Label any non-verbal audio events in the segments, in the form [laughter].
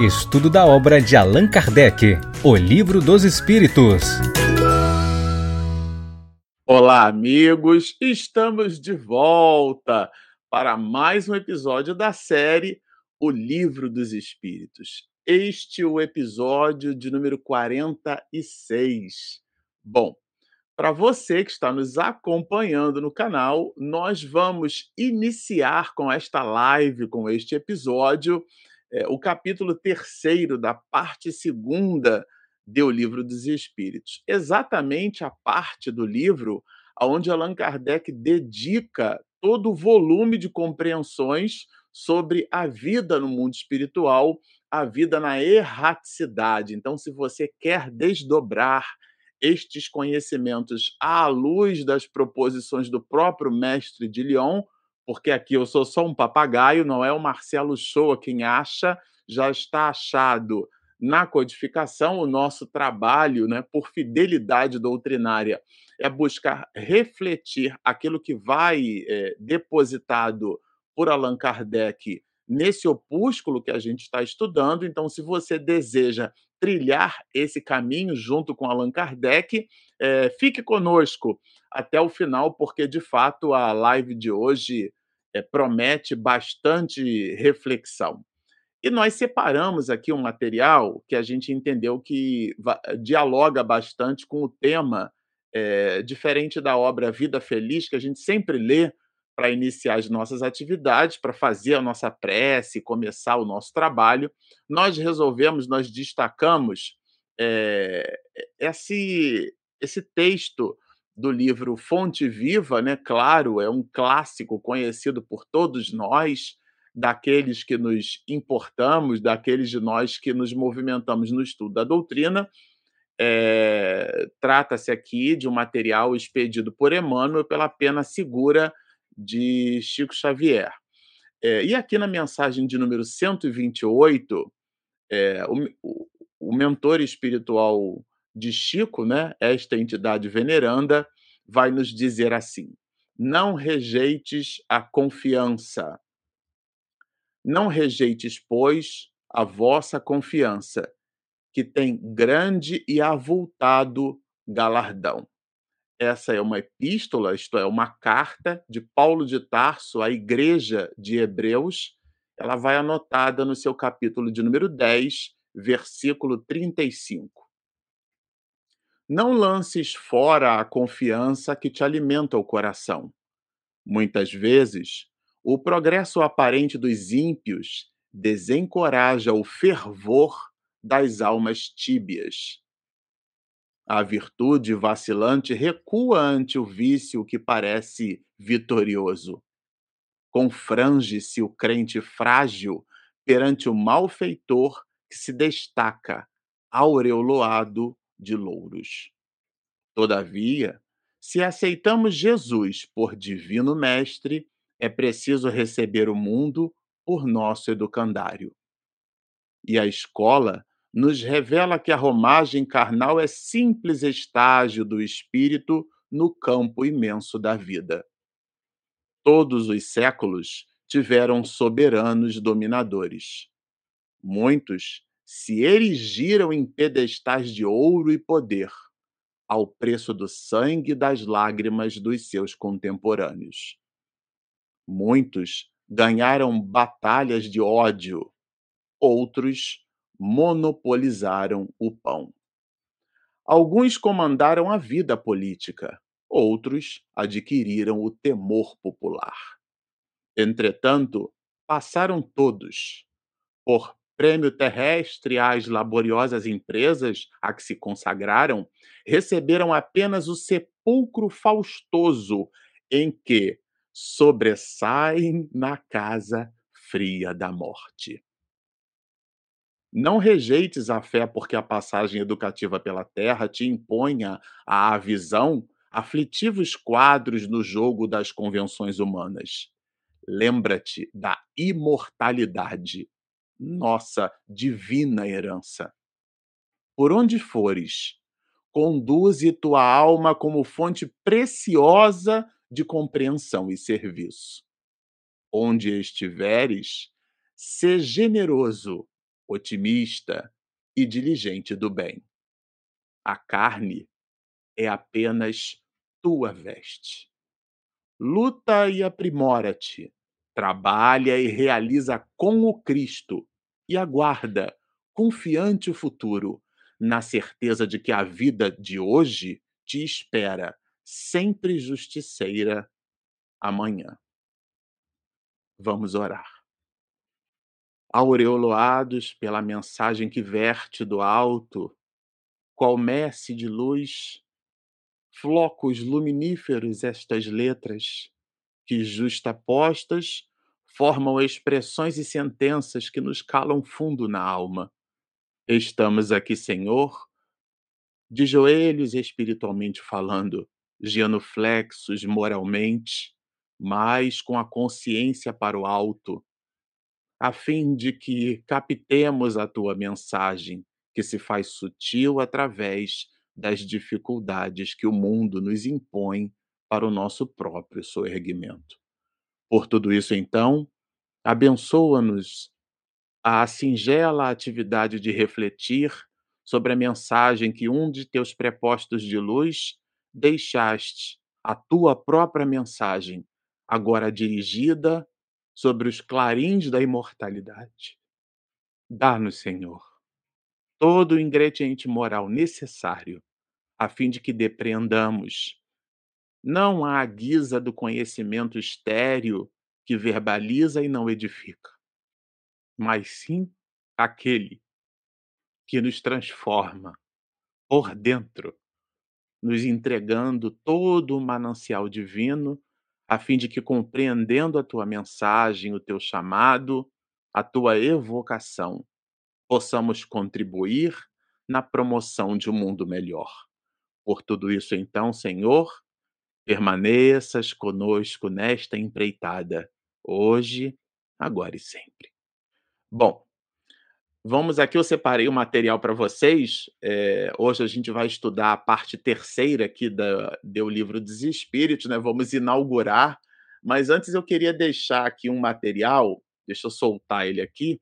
Estudo da obra de Allan Kardec, O Livro dos Espíritos. Olá, amigos! Estamos de volta para mais um episódio da série O Livro dos Espíritos. Este é o episódio de número 46. Bom, para você que está nos acompanhando no canal, nós vamos iniciar com esta live, com este episódio, é, o capítulo terceiro da parte segunda do Livro dos Espíritos. Exatamente a parte do livro onde Allan Kardec dedica todo o volume de compreensões sobre a vida no mundo espiritual, a vida na erraticidade. Então, se você quer desdobrar estes conhecimentos à luz das proposições do próprio mestre de Lyon, porque aqui eu sou só um papagaio, não é o Marcelo Shoa quem acha, já está achado na codificação o nosso trabalho, né, por fidelidade doutrinária, é buscar refletir aquilo que vai é, depositado por Allan Kardec nesse opúsculo que a gente está estudando. Então, se você deseja trilhar esse caminho junto com Allan Kardec, é, fique conosco até o final, porque de fato a live de hoje é, promete bastante reflexão. E nós separamos aqui um material que a gente entendeu que dialoga bastante com o tema, é, diferente da obra Vida Feliz, que a gente sempre lê para iniciar as nossas atividades, para fazer a nossa prece, começar o nosso trabalho, nós resolvemos, nós destacamos é, esse, esse texto do livro Fonte Viva, né? Claro, é um clássico conhecido por todos nós, daqueles que nos importamos, daqueles de nós que nos movimentamos no estudo da doutrina. É, Trata-se aqui de um material expedido por Emmanuel pela pena segura de Chico Xavier. É, e aqui na mensagem de número 128, é, o, o mentor espiritual de Chico, né, esta entidade veneranda, vai nos dizer assim: não rejeites a confiança. Não rejeites, pois, a vossa confiança, que tem grande e avultado galardão. Essa é uma epístola, isto é, uma carta de Paulo de Tarso à igreja de Hebreus. Ela vai anotada no seu capítulo de número 10, versículo 35. Não lances fora a confiança que te alimenta o coração. Muitas vezes, o progresso aparente dos ímpios desencoraja o fervor das almas tíbias. A virtude vacilante recua ante o vício que parece vitorioso. Confrange-se o crente frágil perante o malfeitor que se destaca, aureolado de louros. Todavia, se aceitamos Jesus por divino mestre, é preciso receber o mundo por nosso educandário. E a escola nos revela que a romagem carnal é simples estágio do espírito no campo imenso da vida. Todos os séculos tiveram soberanos dominadores. Muitos se erigiram em pedestais de ouro e poder, ao preço do sangue e das lágrimas dos seus contemporâneos. Muitos ganharam batalhas de ódio, outros monopolizaram o pão. Alguns comandaram a vida política, outros adquiriram o temor popular. Entretanto, passaram todos, por prêmio terrestre às laboriosas empresas a que se consagraram, receberam apenas o sepulcro faustoso em que sobressaem na casa fria da morte. Não rejeites a fé porque a passagem educativa pela terra te imponha à visão aflitivos quadros no jogo das convenções humanas. Lembra-te da imortalidade, nossa divina herança. Por onde fores, conduze tua alma como fonte preciosa de compreensão e serviço. Onde estiveres, sê generoso otimista e diligente do bem. A carne é apenas tua veste. Luta e aprimora-te, trabalha e realiza com o Cristo e aguarda, confiante o futuro, na certeza de que a vida de hoje te espera, sempre justiceira, amanhã. Vamos orar. Aureolados pela mensagem que verte do alto, qual messe de luz, flocos luminíferos estas letras, que justapostas formam expressões e sentenças que nos calam fundo na alma. Estamos aqui, Senhor, de joelhos espiritualmente falando, genuflexos moralmente, mas com a consciência para o alto, a fim de que captemos a tua mensagem, que se faz sutil através das dificuldades que o mundo nos impõe para o nosso próprio soerguimento. Por tudo isso, então, abençoa-nos a singela atividade de refletir sobre a mensagem que um de teus prepostos de luz deixaste, a tua própria mensagem, agora dirigida sobre os clarins da imortalidade. Dá-nos, Senhor, todo o ingrediente moral necessário a fim de que depreendamos não a guisa do conhecimento estéril que verbaliza e não edifica, mas sim aquele que nos transforma por dentro, nos entregando todo o manancial divino a fim de que, compreendendo a tua mensagem, o teu chamado, a tua evocação, possamos contribuir na promoção de um mundo melhor. Por tudo isso, então, Senhor, permaneças conosco nesta empreitada, hoje, agora e sempre. Bom, Vamos aqui, eu separei o material para vocês. É, hoje a gente vai estudar a parte terceira aqui da, do livro dos Espíritos, né? Vamos inaugurar. Mas antes eu queria deixar aqui um material, deixa eu soltar ele aqui.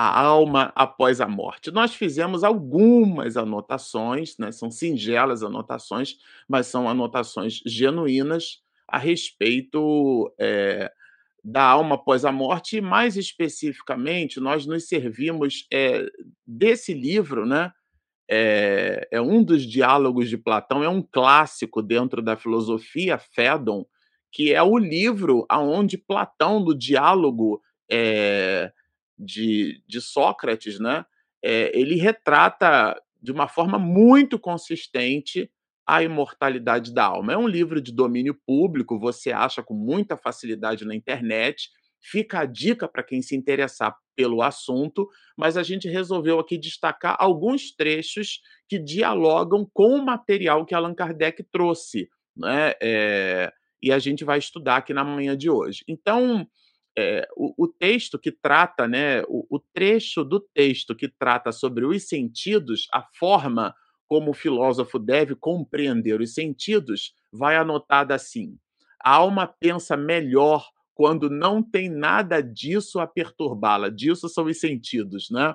A alma após a morte. Nós fizemos algumas anotações, né? são singelas anotações, mas são anotações genuínas a respeito é, da alma após a morte, e mais especificamente, nós nos servimos é, desse livro, né? É, é, um dos diálogos de Platão, é um clássico dentro da filosofia, Fédon, que é o livro aonde Platão, no diálogo de, de Sócrates, né? ele retrata de uma forma muito consistente a Imortalidade da Alma. É um livro de domínio público, você acha com muita facilidade na internet. Fica a dica para quem se interessar pelo assunto, mas a gente resolveu aqui destacar alguns trechos que dialogam com o material que Allan Kardec trouxe, né? É, e a gente vai estudar aqui na manhã de hoje. Então, é, o, o, texto que trata, né, o, o trecho do texto que trata sobre os sentidos, a forma como o filósofo deve compreender os sentidos, vai anotada assim: a alma pensa melhor quando não tem nada disso a perturbá-la. Disso são os sentidos, né?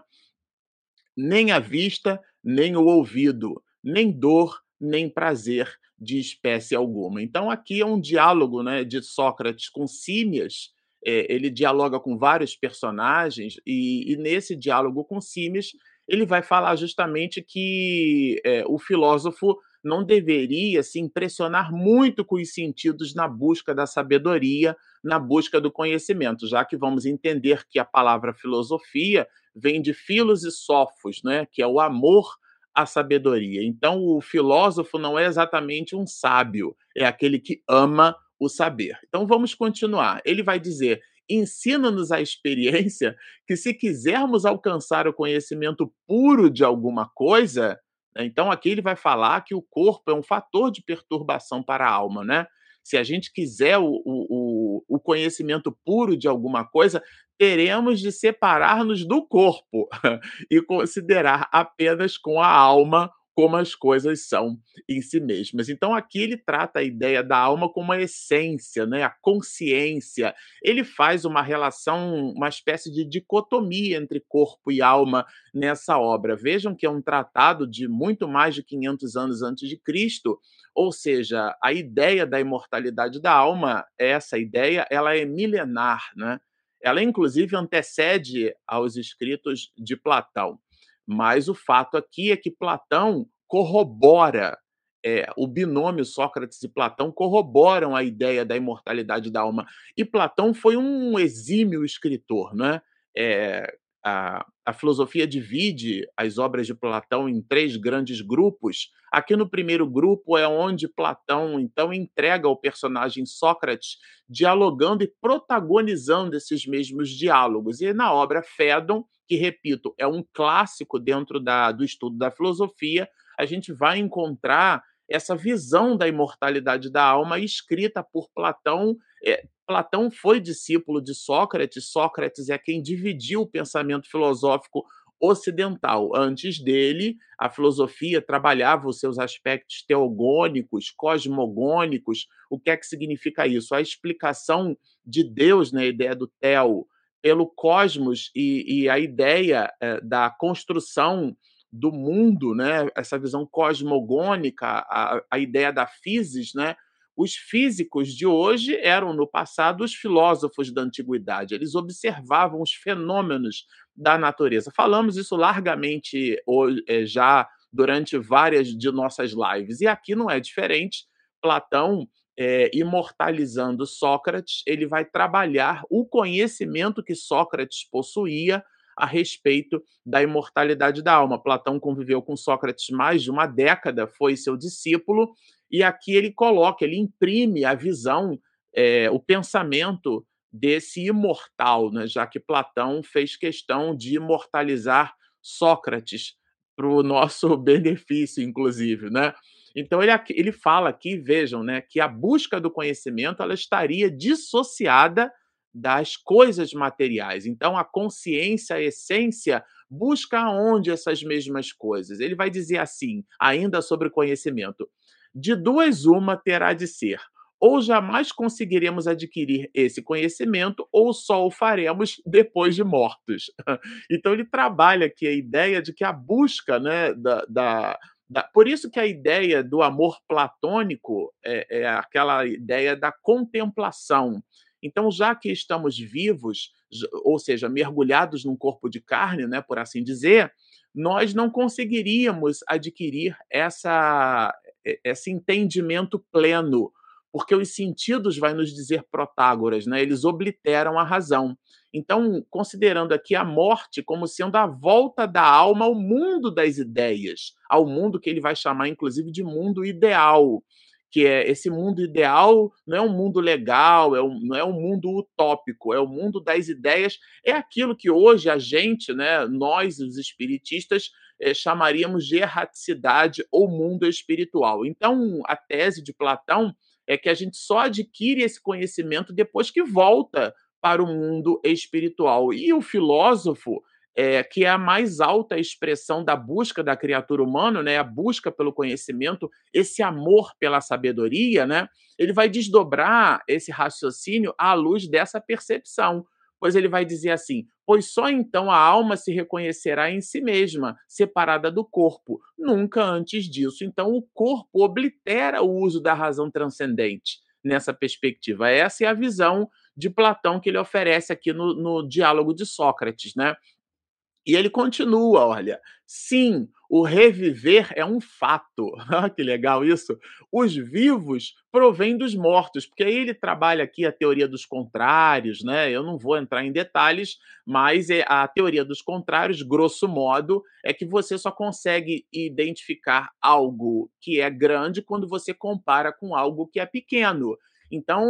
Nem a vista, nem o ouvido, nem dor, nem prazer de espécie alguma. Então, aqui é um diálogo né, de Sócrates com Símias. É, ele dialoga com vários personagens, e, e nesse diálogo com Símias, ele vai falar justamente que é, o filósofo não deveria se impressionar muito com os sentidos na busca da sabedoria, na busca do conhecimento, já que vamos entender que a palavra filosofia vem de filos e sofos, né, que é o amor à sabedoria. Então, o filósofo não é exatamente um sábio, é aquele que ama o saber. Então, vamos continuar. Ele vai dizer ensina-nos a experiência que, se quisermos alcançar o conhecimento puro de alguma coisa, né, então aqui ele vai falar que o corpo é um fator de perturbação para a alma, né? Se a gente quiser o, o, o conhecimento puro de alguma coisa, teremos de separar-nos do corpo [laughs] e considerar apenas com a alma como as coisas são em si mesmas. Então aqui ele trata a ideia da alma como a essência, né, a consciência. Ele faz uma relação, uma espécie de dicotomia entre corpo e alma nessa obra. Vejam que é um tratado de muito mais de 500 anos antes de Cristo, ou seja, a ideia da imortalidade da alma, essa ideia, ela é milenar, né? Ela inclusive antecede aos escritos de Platão. Mas o fato aqui é que Platão corrobora, é, o binômio Sócrates e Platão corroboram a ideia da imortalidade da alma. E Platão foi um exímio escritor, né? É, a, a, filosofia divide as obras de Platão em três grandes grupos. Aqui no primeiro grupo é onde Platão então entrega o personagem Sócrates dialogando e protagonizando esses mesmos diálogos. E na obra Fédon, que repito, é um clássico dentro da, do estudo da filosofia, a gente vai encontrar essa visão da imortalidade da alma escrita por Platão. É, Platão foi discípulo de Sócrates, Sócrates é quem dividiu o pensamento filosófico ocidental. Antes dele, a filosofia trabalhava os seus aspectos teogônicos, cosmogônicos. O que é que significa isso? A explicação de Deus na ideia do Theo, pelo cosmos e, e a ideia é, da construção do mundo, né? essa visão cosmogônica, a, a ideia da physis, né? Os físicos de hoje eram, no passado, os filósofos da antiguidade. Eles observavam os fenômenos da natureza. Falamos isso largamente eh, já durante várias de nossas lives. E aqui não é diferente. Platão, é, imortalizando Sócrates, ele vai trabalhar o conhecimento que Sócrates possuía a respeito da imortalidade da alma. Platão conviveu com Sócrates mais de uma década, foi seu discípulo, e aqui ele coloca, ele imprime a visão, é, o pensamento desse imortal, né? já que Platão fez questão de imortalizar Sócrates para o [laughs] nosso benefício, inclusive, né? Então ele, ele fala aqui, vejam, né, que a busca do conhecimento ela estaria dissociada das coisas materiais. Então, a consciência, a essência, busca onde essas mesmas coisas. Ele vai dizer assim, ainda sobre conhecimento: de duas, uma terá de ser. Ou jamais conseguiremos adquirir esse conhecimento, ou só o faremos [laughs] depois de mortos. [laughs] Então, ele trabalha aqui a ideia de que a busca né, da, da por isso que a ideia do amor platônico é, é, aquela ideia da contemplação. Então, já que estamos vivos, ou seja, mergulhados num corpo de carne, né, por assim dizer, nós não conseguiríamos adquirir essa, esse entendimento pleno, porque os sentidos, vai nos dizer Protágoras, né, eles obliteram a razão. Então, considerando aqui a morte como sendo a volta da alma ao mundo das ideias, ao mundo que ele vai chamar, inclusive, de mundo ideal que é esse mundo ideal não é um mundo legal, é um, não é um mundo utópico, é o mundo das ideias, é aquilo que hoje a gente, né, nós, os espiritistas, é, chamaríamos de erraticidade ou mundo espiritual. Então, a tese de Platão é que a gente só adquire esse conhecimento depois que volta para o mundo espiritual. E o filósofo, é, que é a mais alta expressão da busca da criatura humana, né, a busca pelo conhecimento, esse amor pela sabedoria, né, ele vai desdobrar esse raciocínio à luz dessa percepção. Pois ele vai dizer assim: pois só então a alma se reconhecerá em si mesma, separada do corpo, nunca antes disso. Então o corpo oblitera o uso da razão transcendente nessa perspectiva. Essa é a visão de Platão que ele oferece aqui no, no diálogo de Sócrates, né? E ele continua, olha, sim, o reviver é um fato. [laughs] que legal isso. Os vivos provêm dos mortos, porque aí ele trabalha aqui a teoria dos contrários, né? Eu não vou entrar em detalhes, mas é a teoria dos contrários, grosso modo, é que você só consegue identificar algo que é grande quando você compara com algo que é pequeno. Então,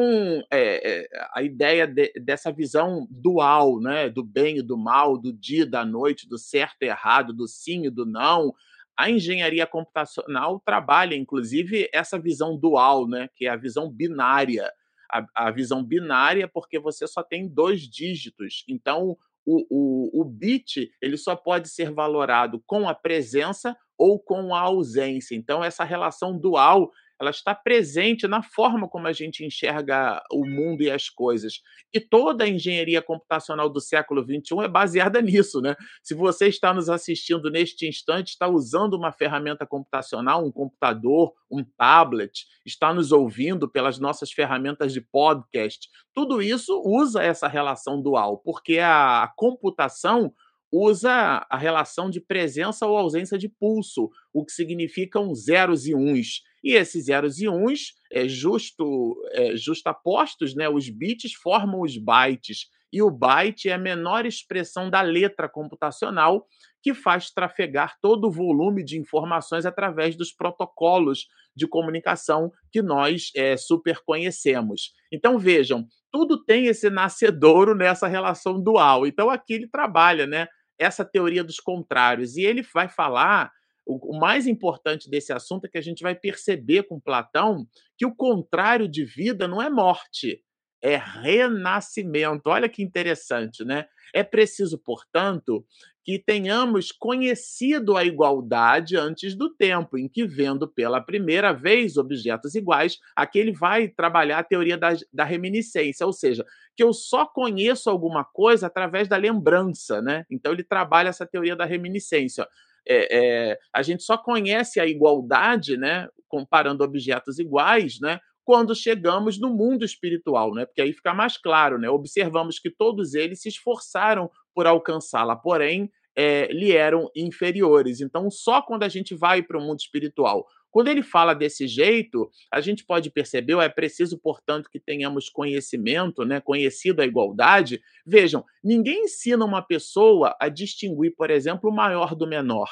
é, é, a ideia de, dessa visão dual, né, do bem e do mal, do dia e da noite, do certo e errado, do sim e do não, a engenharia computacional trabalha, inclusive, essa visão dual, né, que é a visão binária. A, a visão binária, porque você só tem dois dígitos. Então, o, o, o bit ele só pode ser valorado com a presença ou com a ausência. Então, essa relação dual ela está presente na forma como a gente enxerga o mundo e as coisas. E toda a engenharia computacional do século XXI é baseada [laughs] nisso, né? Se você está nos assistindo neste instante, está usando uma ferramenta computacional, um computador, um tablet, está nos ouvindo pelas nossas ferramentas de podcast, tudo isso usa essa relação dual, porque a computação usa a relação de presença ou ausência de pulso, o que significam zeros e uns. E esses zeros e uns, é, justo, é, justapostos, né, os bits formam os bytes. E o byte é a menor expressão da letra computacional que faz trafegar todo o volume de informações através dos protocolos de comunicação que nós é, super conhecemos. Então vejam, tudo tem esse nascedouro nessa relação dual. Então aqui ele trabalha, né? Essa teoria dos contrários. E ele vai falar o, mais importante desse assunto é que a gente vai perceber com Platão que o contrário de vida não é morte, é renascimento. Olha que interessante, né? É preciso, portanto, que tenhamos conhecido a igualdade antes do tempo, em que, vendo pela primeira vez objetos iguais, aqui ele vai trabalhar a teoria da, da reminiscência, ou seja, que eu só conheço alguma coisa através da lembrança, né? Então ele trabalha essa teoria da reminiscência é, é, a gente só conhece a igualdade, né, comparando objetos iguais, né, quando chegamos no mundo espiritual, né? Porque aí fica mais claro, né? Observamos que todos eles se esforçaram por alcançá-la, porém é, lhe eram inferiores. Então, só quando a gente vai para o mundo espiritual, quando ele fala desse jeito, a gente pode perceber, é preciso, portanto, que tenhamos conhecimento, né, conhecido a igualdade. Vejam, ninguém ensina uma pessoa a distinguir, por exemplo, o maior do menor.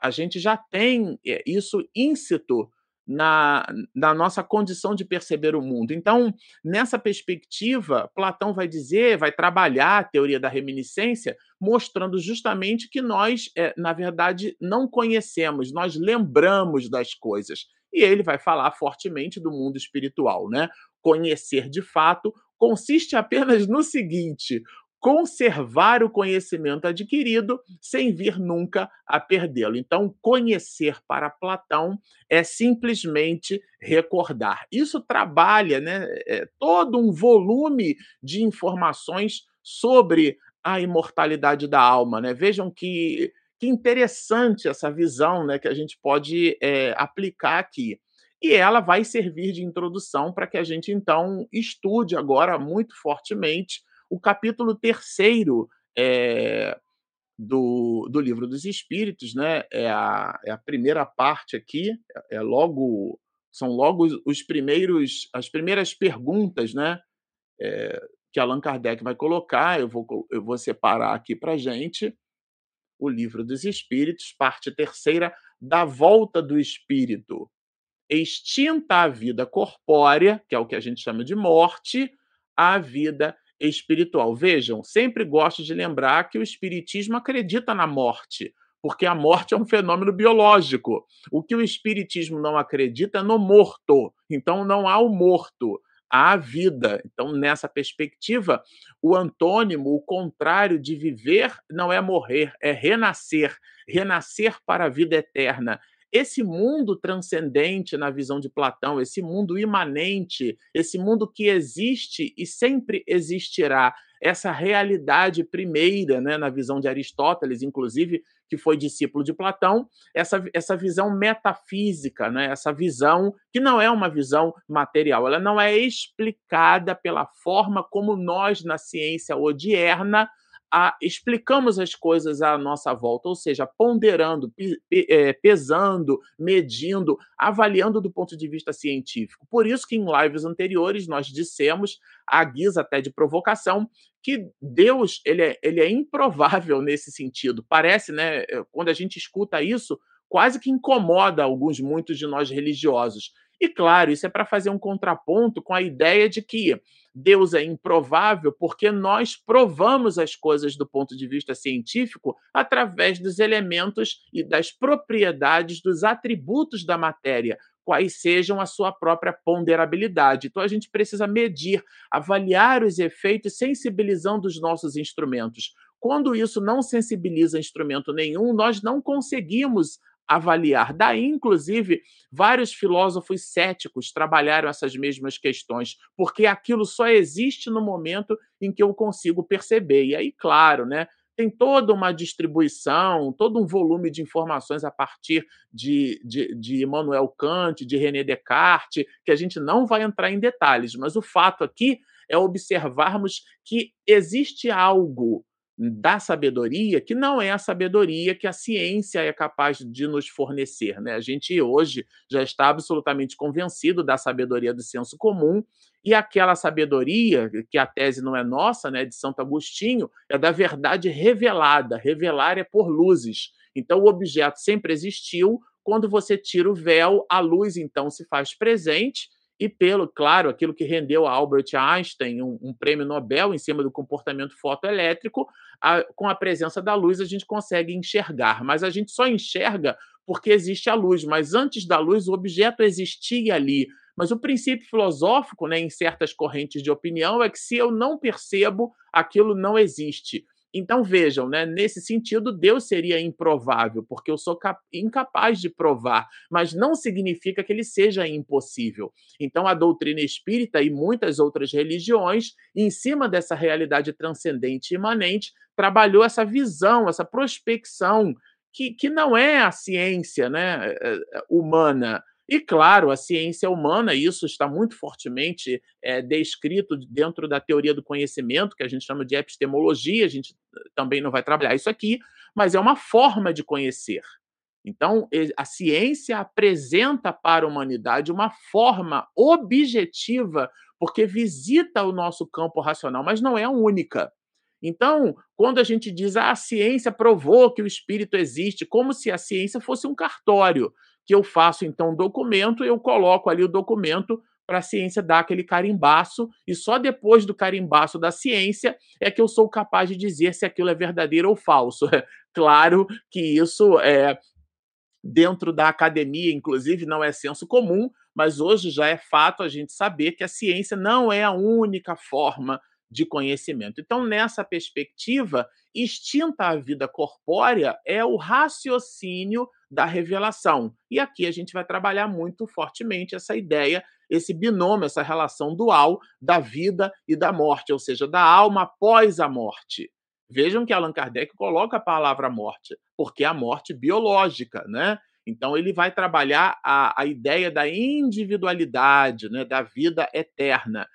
A gente já tem é, isso íncito na, na nossa condição de perceber o mundo. Então, nessa perspectiva, Platão vai dizer, vai trabalhar a teoria da reminiscência, mostrando justamente que nós, é, na verdade, não conhecemos, nós lembramos das coisas. E ele vai falar fortemente do mundo espiritual, né? Conhecer de fato consiste apenas no seguinte: conservar o conhecimento adquirido sem vir nunca a perdê-lo. Então, conhecer para Platão é simplesmente recordar. Isso trabalha né, é, todo um volume de informações sobre a imortalidade da alma. Né? Vejam que, que interessante essa visão né, que a gente pode é, aplicar aqui. E ela vai servir de introdução para que a gente, então, estude agora muito fortemente o capítulo terceiro é, do, do livro dos Espíritos, né? É a, é a primeira parte aqui, é, é logo são logo os primeiros as primeiras perguntas, né? É, que Allan Kardec vai colocar. Eu vou eu vou separar aqui para gente o livro dos Espíritos, parte terceira da volta do Espírito. Extinta a vida corpórea, que é o que a gente chama de morte, a vida espiritual. Vejam, sempre gosto de lembrar que o espiritismo acredita na morte, porque a morte é um fenômeno biológico. O que o espiritismo não acredita é no morto. Então não há o morto, há a vida. Então nessa perspectiva, o antônimo, o contrário de viver não é morrer, é renascer, renascer para a vida eterna esse mundo transcendente na visão de Platão, esse mundo imanente, esse mundo que existe e sempre existirá, essa realidade primeira, né, na visão de Aristóteles, inclusive, que foi discípulo de Platão, essa, essa visão metafísica, né, essa visão que não é uma visão material, ela não é explicada pela forma como nós, na ciência odierna, a, explicamos as coisas à nossa volta, ou seja, ponderando, pe, é, pesando, medindo, avaliando do ponto de vista científico. Por isso que em lives anteriores nós dissemos, à guisa até de provocação, que Deus ele é, ele é improvável nesse sentido. Parece, né, é, quando a gente escuta isso, quase que incomoda alguns, muitos de nós religiosos. E claro, isso é para fazer um contraponto com a ideia de que Deus é improvável porque nós provamos as coisas do ponto de vista científico através dos elementos e das propriedades dos atributos da matéria, quais sejam a sua própria ponderabilidade. Então a gente precisa medir, avaliar os efeitos sensibilizando os nossos instrumentos. quando isso não sensibiliza instrumento nenhum, nós não conseguimos avaliar. Daí, inclusive, vários filósofos céticos trabalharam essas mesmas questões, porque aquilo só existe no momento em que eu consigo perceber. E aí, claro, né? Tem toda uma distribuição, todo um volume de informações a partir de, de, de Immanuel Kant, de René Descartes, que a gente não vai entrar em detalhes, mas o fato aqui é observarmos que existe algo da sabedoria, que não é a sabedoria que a ciência é capaz de nos fornecer. Né? A gente hoje já está absolutamente convencido da sabedoria do senso comum, e aquela sabedoria, que a tese não é nossa, né, de Santo Agostinho, é da verdade revelada. Revelar é por luzes. Então o objeto sempre existiu. Quando você tira o véu, a luz então se faz presente e pelo, claro, aquilo que rendeu a Albert Einstein um, um prêmio Nobel em cima do comportamento fotoelétrico, a, com a presença da luz a gente consegue enxergar, mas a gente só enxerga porque existe a luz, mas antes da luz o objeto existia ali. Mas o princípio filosófico, né, em certas correntes de opinião, é que se eu não percebo, aquilo não existe. Então vejam, né, nesse sentido, Deus seria improvável, porque eu sou incapaz de provar, mas não significa que ele seja impossível. Então a doutrina espírita e muitas outras religiões, em cima dessa realidade transcendente e imanente, trabalhou essa visão, essa prospecção, que, que não é a ciência né, eh, eh, humana, e, claro, a ciência humana, isso está muito fortemente é, descrito dentro da teoria do conhecimento, que a gente chama de epistemologia, a gente eh, também não vai trabalhar isso aqui, mas é uma forma de conhecer. Então, a ciência apresenta para a humanidade uma forma objetiva, porque visita o nosso campo racional, mas não é a única. Então, quando a gente diz ah, a ciência provou que o espírito existe, como se a ciência fosse um cartório que eu faço então um documento, eu coloco ali o documento para a ciência dar aquele carimbaço, e só depois do carimbaço da ciência é que eu sou capaz de dizer se aquilo é verdadeiro ou falso. [laughs] claro que isso é dentro da academia, inclusive, não é senso comum, mas hoje já é fato a gente saber que a ciência não é a única forma de conhecimento. Então, nessa perspectiva, extinta a vida corpórea é o raciocínio da revelação. E aqui a gente vai trabalhar muito fortemente essa ideia, esse binômio, essa relação dual da vida e da morte, ou seja, da alma após a morte. Vejam que Allan Kardec coloca a palavra morte, porque é a morte biológica, né? Então ele vai trabalhar a, a ideia da individualidade, né, da vida eterna.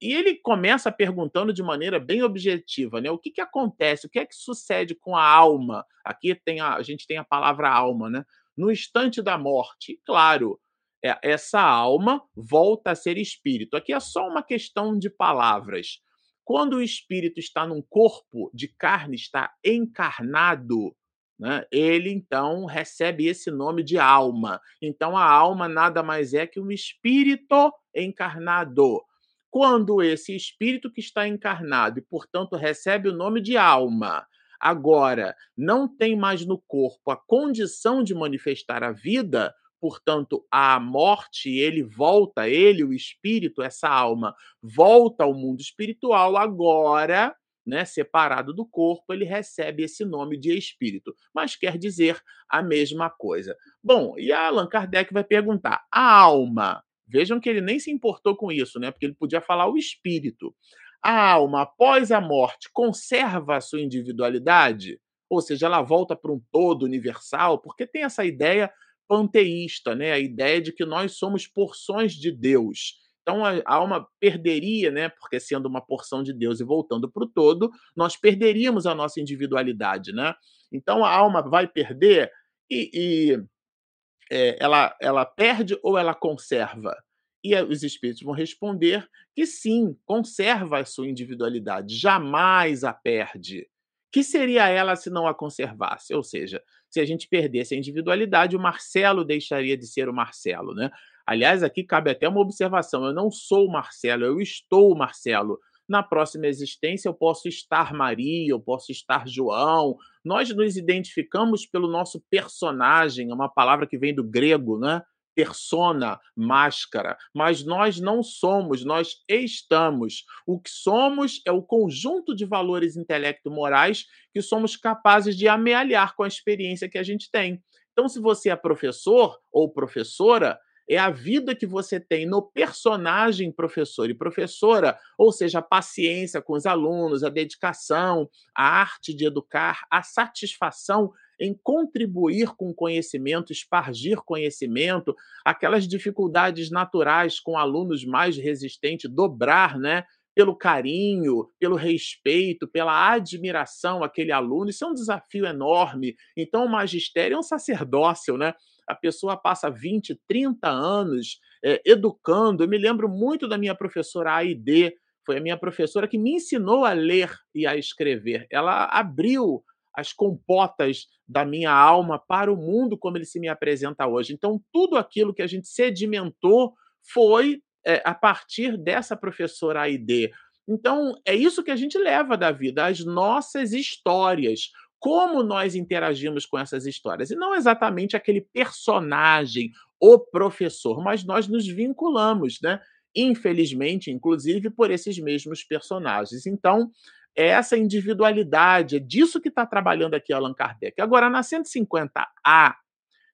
E ele começa perguntando de maneira bem objetiva, né? O que, que acontece? O que é que sucede com a alma? Aqui tem a, a gente tem a palavra alma, né? No instante da morte, claro, é, essa alma volta a ser espírito. Aqui é só uma questão de palavras. Quando o espírito está num corpo de carne, está encarnado, né, ele então recebe esse nome de alma. Então a alma nada mais é que um espírito encarnado quando esse espírito que está encarnado e, portanto, recebe o nome de alma, agora não tem mais no corpo a condição de manifestar a vida, portanto, a morte, ele volta, ele, o espírito, essa alma, volta ao mundo espiritual, agora, né, separado do corpo, ele recebe esse nome de espírito, mas quer dizer a mesma coisa. Bom, e Allan Kardec vai perguntar: a alma Vejam que ele nem se importou com isso, né? Porque ele podia falar o espírito. A alma, após a morte, conserva a sua individualidade? Ou seja, ela volta para um todo universal? Porque tem essa ideia panteísta, né? A ideia de que nós somos porções de Deus. Então a alma perderia, né? Porque sendo uma porção de Deus e voltando para o todo, nós perderíamos a nossa individualidade, né? Então a alma vai perder e, e é, ela, ela perde ou ela conserva? E os espíritos vão responder que sim, conserva a sua individualidade, jamais a perde. Que seria ela se não a conservasse? Ou seja, se a gente perdesse a individualidade, o Marcelo deixaria de ser o Marcelo, né? Aliás, aqui cabe até uma observação: eu não sou o Marcelo, eu estou o Marcelo na próxima existência eu posso estar Maria, eu posso estar João. Nós nos identificamos pelo nosso personagem, é uma palavra que vem do grego, né? persona, máscara, mas nós não somos, nós estamos. O que somos é o conjunto de valores intelecto-morais que somos capazes de amealhar com a experiência que a gente tem. Então, se você é professor ou professora, é a vida que você tem no personagem professor e professora, ou seja, a paciência com os alunos, a dedicação, a arte de educar, a satisfação em contribuir com conhecimento, espargir conhecimento, aquelas dificuldades naturais com alunos mais resistentes, dobrar, né? Pelo carinho, pelo respeito, pela admiração àquele aluno, isso é um desafio enorme. Então, o magistério é um sacerdócio, né? A pessoa passa 20, 30 anos é, educando. Eu me lembro muito da minha professora AID, foi a minha professora que me ensinou a ler e a escrever. Ela abriu as compotas da minha alma para o mundo como ele se me apresenta hoje. Então, tudo aquilo que a gente sedimentou foi é, a partir dessa professora AID. Então, é isso que a gente leva da vida, as nossas histórias, como nós interagimos com essas histórias. E não exatamente aquele personagem, o professor, mas nós nos vinculamos, né? Infelizmente, inclusive, por esses mesmos personagens. Então, é essa individualidade, é disso que está trabalhando aqui Allan Kardec. Agora, na 150A,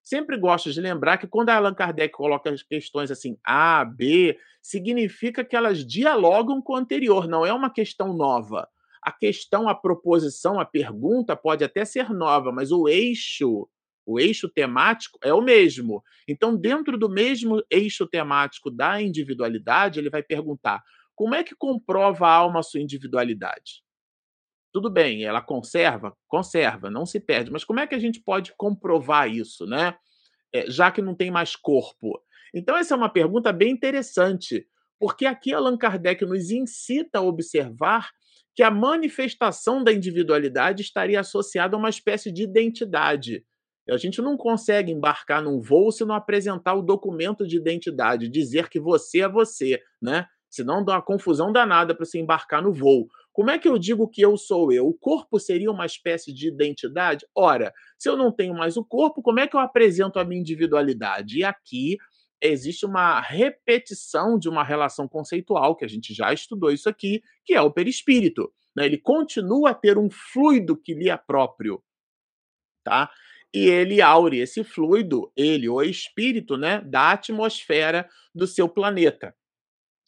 sempre gosto de lembrar que quando Allan Kardec coloca as questões assim A, B, significa que elas dialogam com o anterior, não é uma questão nova. A questão, a proposição, a pergunta pode até ser nova, mas o eixo, o eixo temático é o mesmo. Então, dentro do mesmo eixo temático da individualidade, ele vai perguntar: como é que comprova a alma a sua individualidade? Tudo bem, ela conserva? Conserva, não se perde. Mas como é que a gente pode comprovar isso, né? É, já que não tem mais corpo. Então, essa é uma pergunta bem interessante, porque aqui Allan Kardec nos incita a observar que a manifestação da individualidade estaria associada a uma espécie de identidade. A gente não consegue embarcar num voo se não apresentar o documento de identidade, dizer que você é você, né? Senão dá uma confusão danada para você embarcar no voo. Como é que eu digo que eu sou eu? O corpo seria uma espécie de identidade? Ora, se eu não tenho mais o corpo, como é que eu apresento a minha individualidade? E aqui existe uma repetição de uma relação conceitual, que a gente já estudou isso aqui, que é o perispírito. Né? Ele continua a ter um fluido que lhe é próprio. Tá? E ele aure esse fluido, ele, o espírito, né, da atmosfera do seu planeta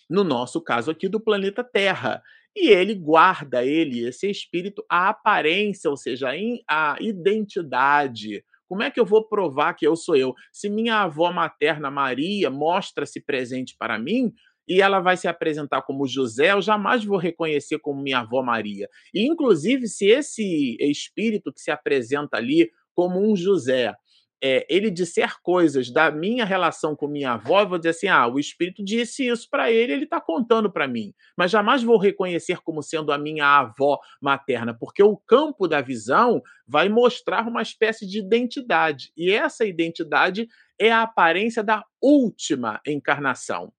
no nosso caso aqui, do planeta Terra. E ele guarda, ele, esse espírito, a aparência, ou seja, a identidade. Como é que eu vou provar que eu sou eu? Se minha avó materna, Maria, mostra-se presente para mim, e ela vai se apresentar como José, eu jamais vou reconhecer como minha avó Maria. E, inclusive, se esse espírito que se apresenta ali como um José, é, ele disser coisas da minha relação com minha avó, eu vou dizer assim: ah, o espírito disse isso para ele, ele está contando para mim. Mas jamais vou reconhecer como sendo a minha avó materna, porque o campo da visão vai mostrar uma espécie de identidade. E essa identidade é a aparência da última encarnação.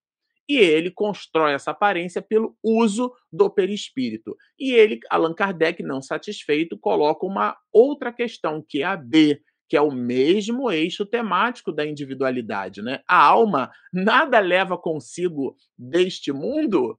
E ele constrói essa aparência pelo uso do perispírito. E ele, Allan Kardec, não satisfeito, coloca uma outra questão, que é a B, que é o mesmo eixo temático da individualidade, né? A alma nada leva consigo deste mundo.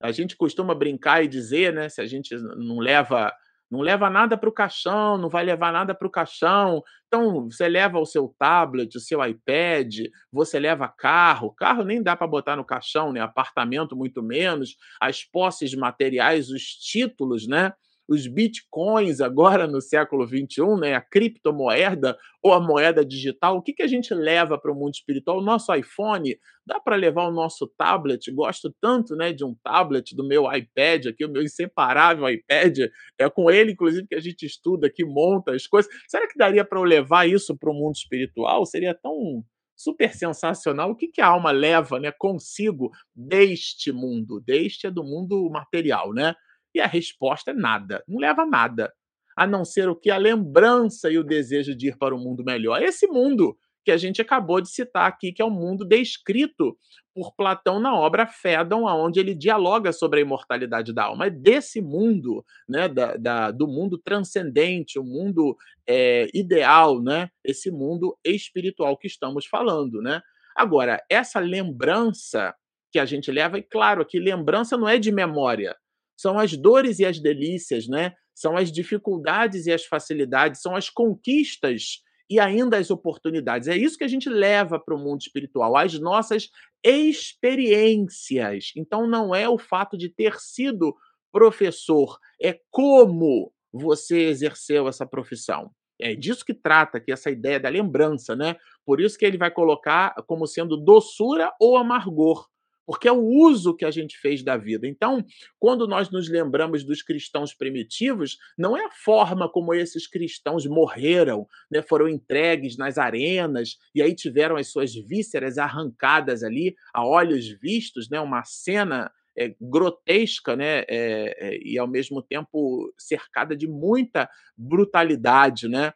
A gente costuma brincar e dizer, né? Se a gente não leva não leva nada para o caixão, não vai levar nada para o caixão. Então, você leva o seu tablet, o seu iPad, você leva carro. Carro nem dá para botar no caixão, né? Apartamento, muito menos. As posses materiais, os títulos, né? Os bitcoins agora no século XXI, né, a criptomoeda ou a moeda digital, o que, que a gente leva para o mundo espiritual? O nosso iPhone, dá para levar o nosso tablet? Gosto tanto né, de um tablet, do meu iPad aqui, o meu inseparável iPad, é com ele, inclusive, que a gente estuda aqui, monta as coisas. Será que daria para eu levar isso para o mundo espiritual? Seria tão super sensacional. O que, que a alma leva né, consigo deste mundo? Deste é do mundo material, né? E a resposta é nada, não leva nada, a não ser o que a lembrança e o desejo de ir para um mundo melhor. Esse mundo que a gente acabou de citar aqui, que é o mundo descrito por Platão na obra Fédon, onde ele dialoga sobre a imortalidade da alma. É desse mundo, né, da, da do mundo transcendente, o mundo é, ideal, né, esse mundo espiritual que estamos falando. Né? Agora, essa lembrança que a gente leva, e claro que lembrança não é de memória, são as dores e as delícias, né? São as dificuldades e as facilidades, são as conquistas e ainda as oportunidades. É isso que a gente leva para o mundo espiritual, as nossas experiências. Então, não é o fato de ter sido professor, é como você exerceu essa profissão. É disso que trata aqui essa ideia da lembrança, né? Por isso que ele vai colocar como sendo doçura ou amargor porque é o uso que a gente fez da vida. Então, quando nós nos lembramos dos cristãos primitivos, não é a forma como esses cristãos morreram, né, foram entregues nas arenas e aí tiveram as suas vísceras arrancadas ali a olhos vistos, né, uma cena é, grotesca, né, é, é, e ao mesmo tempo cercada de muita brutalidade, né?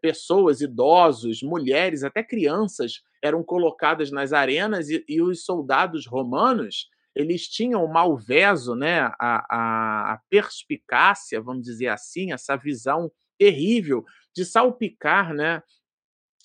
Pessoas, idosos, mulheres, até crianças eram colocadas nas arenas e, e os soldados romanos eles tinham o malveso, né, a, a, a, perspicácia, vamos dizer assim, essa visão terrível de salpicar, né,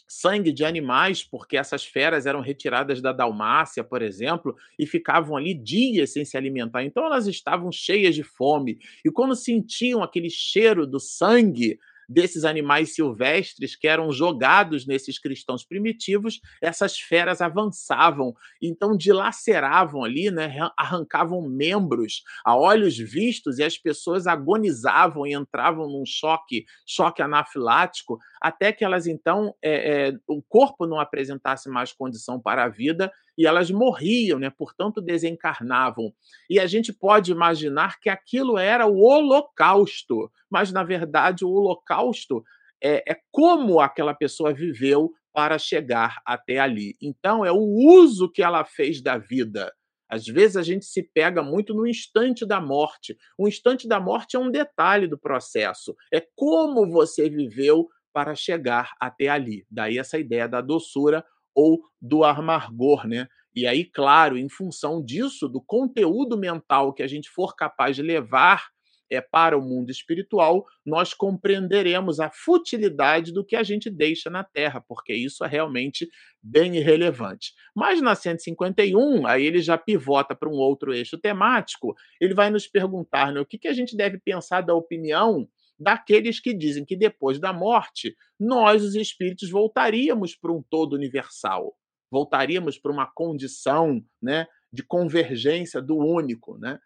sangue de animais, porque essas feras eram retiradas da Dalmácia, por exemplo, e ficavam ali dias sem se alimentar. Então elas estavam cheias de fome. E quando sentiam aquele cheiro do sangue, desses animais silvestres que eram jogados nesses cristãos primitivos, essas feras avançavam, então dilaceravam ali, né, arrancavam membros a olhos vistos e as pessoas agonizavam e entravam num choque, choque anafilático, até que elas então é, é, o corpo não apresentasse mais condição para a vida e elas morriam, né? portanto desencarnavam. E a gente pode imaginar que aquilo era o holocausto, mas na verdade o holocausto é, é como aquela pessoa viveu para chegar até ali. Então é o uso que ela fez da vida. Às vezes a gente se pega muito no instante da morte. O instante da morte é um detalhe do processo. É como você viveu para chegar até ali. Daí essa ideia da doçura ou do amargor, né? E aí, claro, em função disso, do conteúdo mental que a gente for capaz de levar é, para o mundo espiritual, nós compreenderemos a futilidade do que a gente deixa na Terra, porque isso é realmente bem irrelevante. Mas na 151, aí ele já pivota para um outro eixo temático, ele vai nos perguntar né, o que, que a gente deve pensar da opinião daqueles que dizem que depois da morte, nós, os espíritos, voltaríamos para um todo universal, voltaríamos para uma condição né, de convergência do único. Né?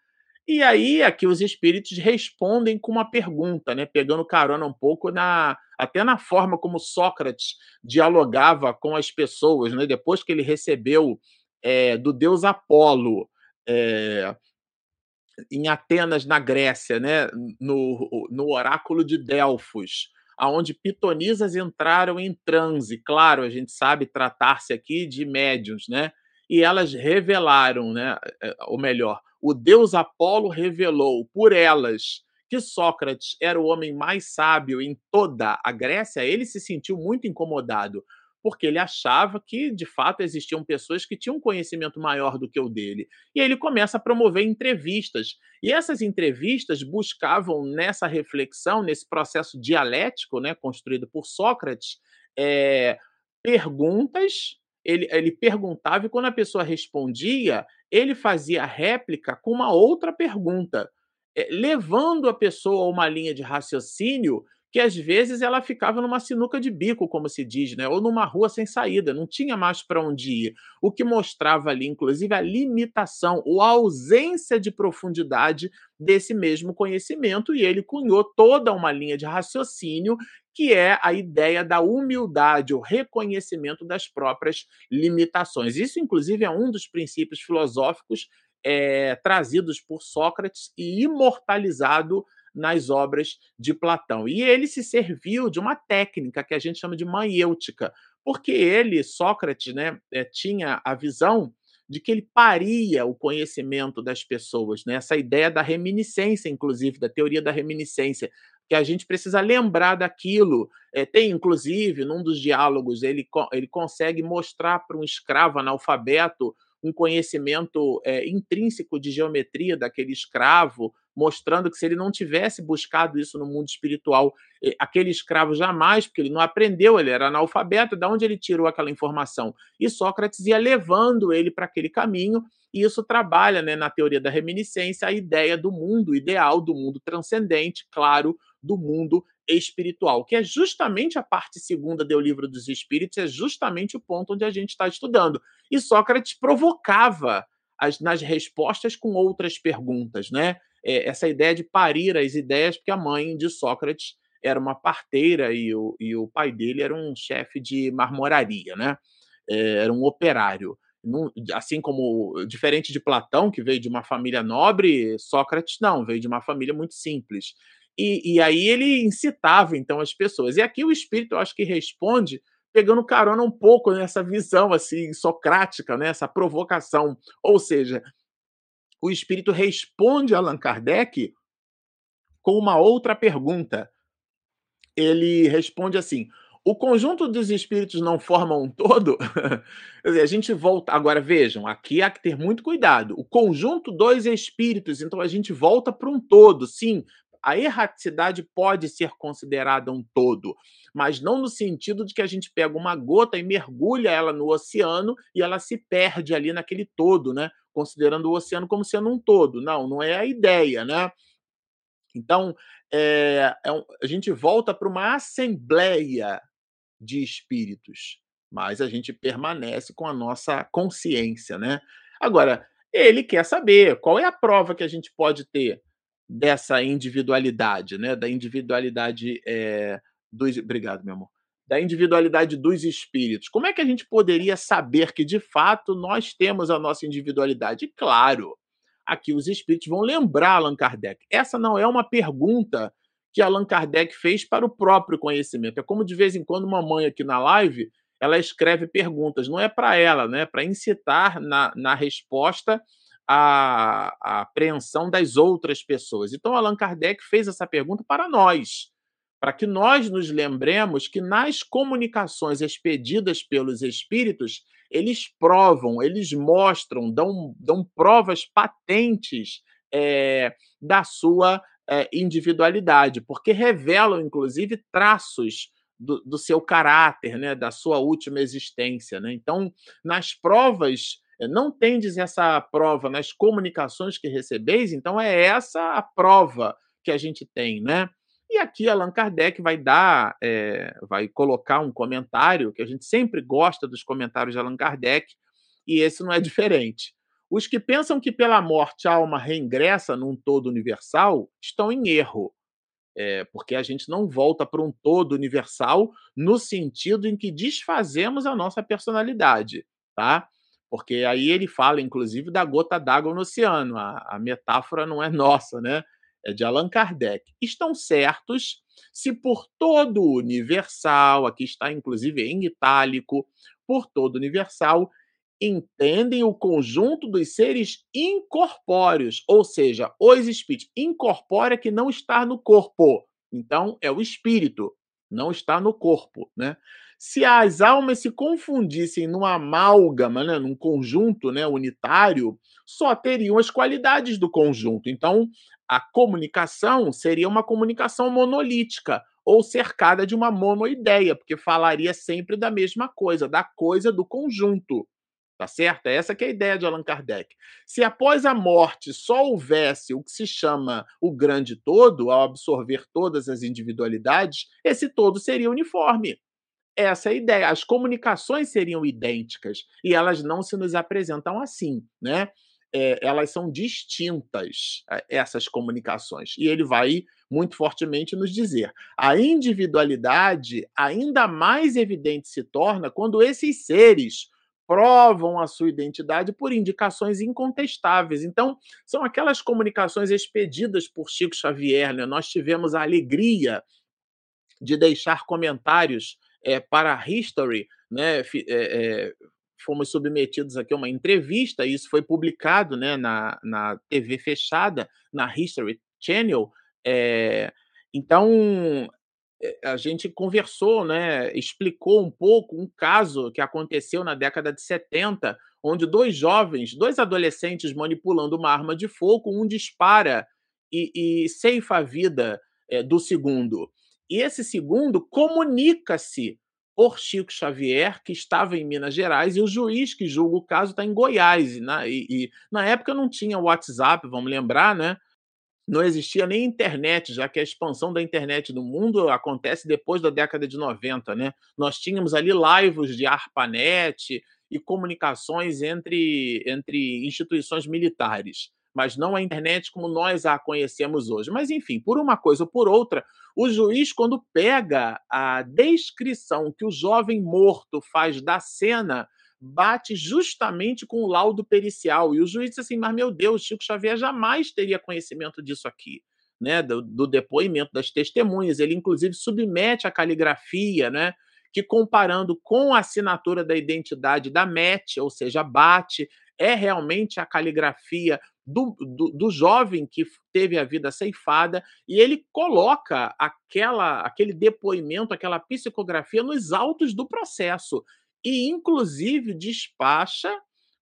E aí, aqui os espíritos respondem com uma pergunta, né, pegando carona um pouco na até na forma como Sócrates dialogava com as pessoas, né, depois que ele recebeu é, do deus Apolo é, em Atenas, na Grécia, né, no, no oráculo de Delfos, aonde pitonisas entraram em transe. Claro, a gente sabe tratar-se aqui de médiuns, né? E elas revelaram, né, é, ou melhor, o deus Apolo revelou por elas que Sócrates era o homem mais sábio em toda a Grécia. Ele se sentiu muito incomodado, porque ele achava que, de fato, existiam pessoas que tinham um conhecimento maior do que o dele. E aí ele começa a promover entrevistas. E essas entrevistas buscavam, nessa reflexão, nesse processo dialético né, construído por Sócrates, é, perguntas. Ele, ele perguntava e, quando a pessoa respondia, ele fazia réplica com uma outra pergunta, é, levando a pessoa a uma linha de raciocínio que às vezes ela ficava numa sinuca de bico, como se diz, né? ou numa rua sem saída, não tinha mais para onde ir. O que mostrava ali, inclusive, a limitação ou a ausência de profundidade desse mesmo conhecimento, e ele cunhou toda uma linha de raciocínio que é a ideia da humildade, o reconhecimento das próprias limitações. Isso, inclusive, é um dos princípios filosóficos é, trazidos por Sócrates e imortalizado nas obras de Platão. E ele se serviu de uma técnica que a gente chama de maiêutica, porque ele, Sócrates, né, eh, tinha a visão de que ele paria o conhecimento das pessoas, né? essa ideia da reminiscência, inclusive, da teoria da reminiscência, que a gente precisa lembrar daquilo. É, tem, inclusive, num dos diálogos, ele, ele consegue mostrar para um escravo analfabeto um conhecimento é, intrínseco de geometria daquele escravo, mostrando que se ele não tivesse buscado isso no mundo espiritual, aquele escravo jamais, porque ele não aprendeu, ele era analfabeto, de onde ele tirou aquela informação? E Sócrates ia levando ele para aquele caminho, e isso trabalha né, na teoria da reminiscência a ideia do mundo ideal, do mundo transcendente, claro, do mundo espiritual, que é justamente a parte segunda do livro dos Espíritos, é justamente o ponto onde a gente está estudando. E Sócrates provocava as, nas respostas com outras perguntas, né? É, essa ideia de parir as ideias, porque a mãe de Sócrates era uma parteira e o, e o pai dele era um chefe de marmoraria, né? É, era um operário. assim como, diferente de Platão, que veio de uma família nobre, Sócrates não, veio de uma família muito simples. E, e aí ele incitava, então, as pessoas. E aqui o espírito, eu acho que responde pegando carona um pouco nessa visão assim socrática, né? essa provocação. Ou seja, o espírito responde a Allan Kardec com uma outra pergunta. Ele responde assim: o conjunto dos espíritos não forma um todo? [laughs] a gente volta. Agora vejam, aqui há que ter muito cuidado. O conjunto dos espíritos, então a gente volta para um todo. Sim, a erraticidade pode ser considerada um todo, mas não no sentido de que a gente pega uma gota e mergulha ela no oceano e ela se perde ali naquele todo, né? Considerando o oceano como sendo um todo. Não, não é a ideia, né? Então, é, é um, a gente volta para uma assembleia de espíritos, mas a gente permanece com a nossa consciência, né? Agora, ele quer saber qual é a prova que a gente pode ter dessa individualidade, né? Da individualidade é, dos. Obrigado, meu amor. Da individualidade dos espíritos. Como é que a gente poderia saber que de fato nós temos a nossa individualidade? Claro, aqui os espíritos vão lembrar Allan Kardec. Essa não é uma pergunta que Allan Kardec fez para o próprio conhecimento. É como de vez em quando uma mãe aqui na live ela escreve perguntas, não é para ela, né? Para incitar na, na resposta a, a apreensão das outras pessoas. Então, Allan Kardec fez essa pergunta para nós, para que nós nos lembremos que nas comunicações expedidas pelos espíritos, eles provam, eles mostram, dão, dão provas patentes é, da sua é, individualidade, porque revelam, inclusive, traços do, do, seu caráter, né, da sua última existência. Né? Então, nas provas eh, não tendes essa prova nas comunicações que recebeis, então é essa a prova que a gente tem, né? E aqui Allan Kardec vai dar, é, vai colocar um comentário, que a gente sempre gosta dos comentários de Allan Kardec, e esse não é [laughs] diferente. Os que pensam que pela morte a alma reingressa num todo universal estão em erro, é, porque a gente não volta para um todo universal no sentido em que desfazemos a nossa personalidade, tá? porque aí ele fala, inclusive, da gota d'água no oceano. A, a, metáfora não é [laughs] nossa, né? É de Allan Kardec. Estão certos se por todo universal, aqui está inclusive em itálico, por todo universal, entendem o conjunto dos seres incorpóreos, ou seja, os espíritos. Incorpórea que não está no corpo. Então, é o espírito, não está no corpo, né? se as almas se confundissem numa amálgama, né, num conjunto né, unitário, só teriam as qualidades do conjunto. Então, a comunicação seria uma comunicação monolítica ou cercada de uma monoideia, porque falaria sempre da mesma coisa, da coisa do conjunto. Tá certo? É essa que é a ideia de Allan Kardec. Se após a morte só houvesse o que se chama o grande todo, ao absorver todas as individualidades, esse todo seria uniforme essa é a ideia. As comunicações seriam idênticas e elas não se nos apresentam assim, né? É, elas são distintas, é, essas comunicações. E ele vai muito fortemente nos dizer: a individualidade ainda mais evidente se torna quando esses seres provam a sua identidade por indicações incontestáveis. Então, são aquelas comunicações expedidas por Chico Xavier. Né? Nós tivemos a alegria de deixar comentários é, para a History, né, é, fomos submetidos aqui a uma entrevista, e isso foi publicado né, na, na TV fechada, na History Channel. É, então, a gente conversou, né, explicou um pouco um caso que aconteceu na década de 70, onde dois jovens, dois adolescentes manipulando uma arma de fogo, um dispara e, e ceifa a vida é, do segundo. E esse segundo comunica-se por Chico Xavier, que estava em Minas Gerais, e o juiz que julga o caso está em Goiás. E na, e, e na época não tinha WhatsApp, vamos lembrar, né? não existia nem internet, já que a expansão da internet no mundo acontece depois da década de 90, né? Nós tínhamos ali lives de ARPANET e comunicações entre, entre instituições militares, mas não a internet como nós a conhecemos hoje. Mas, enfim, por uma coisa ou por outra, o juiz, quando pega a descrição que o jovem morto faz da cena, bate justamente com o laudo pericial. E o juiz disse assim: Mas meu Deus, Chico Xavier jamais teria conhecimento disso aqui. Né, do, do depoimento das testemunhas, ele inclusive submete a caligrafia, né, que comparando com a assinatura da identidade da MET, ou seja, bate, é realmente a caligrafia do, do, do, jovem que teve a vida ceifada e ele coloca aquela, aquele depoimento, aquela psicografia nos autos do processo e, inclusive, despacha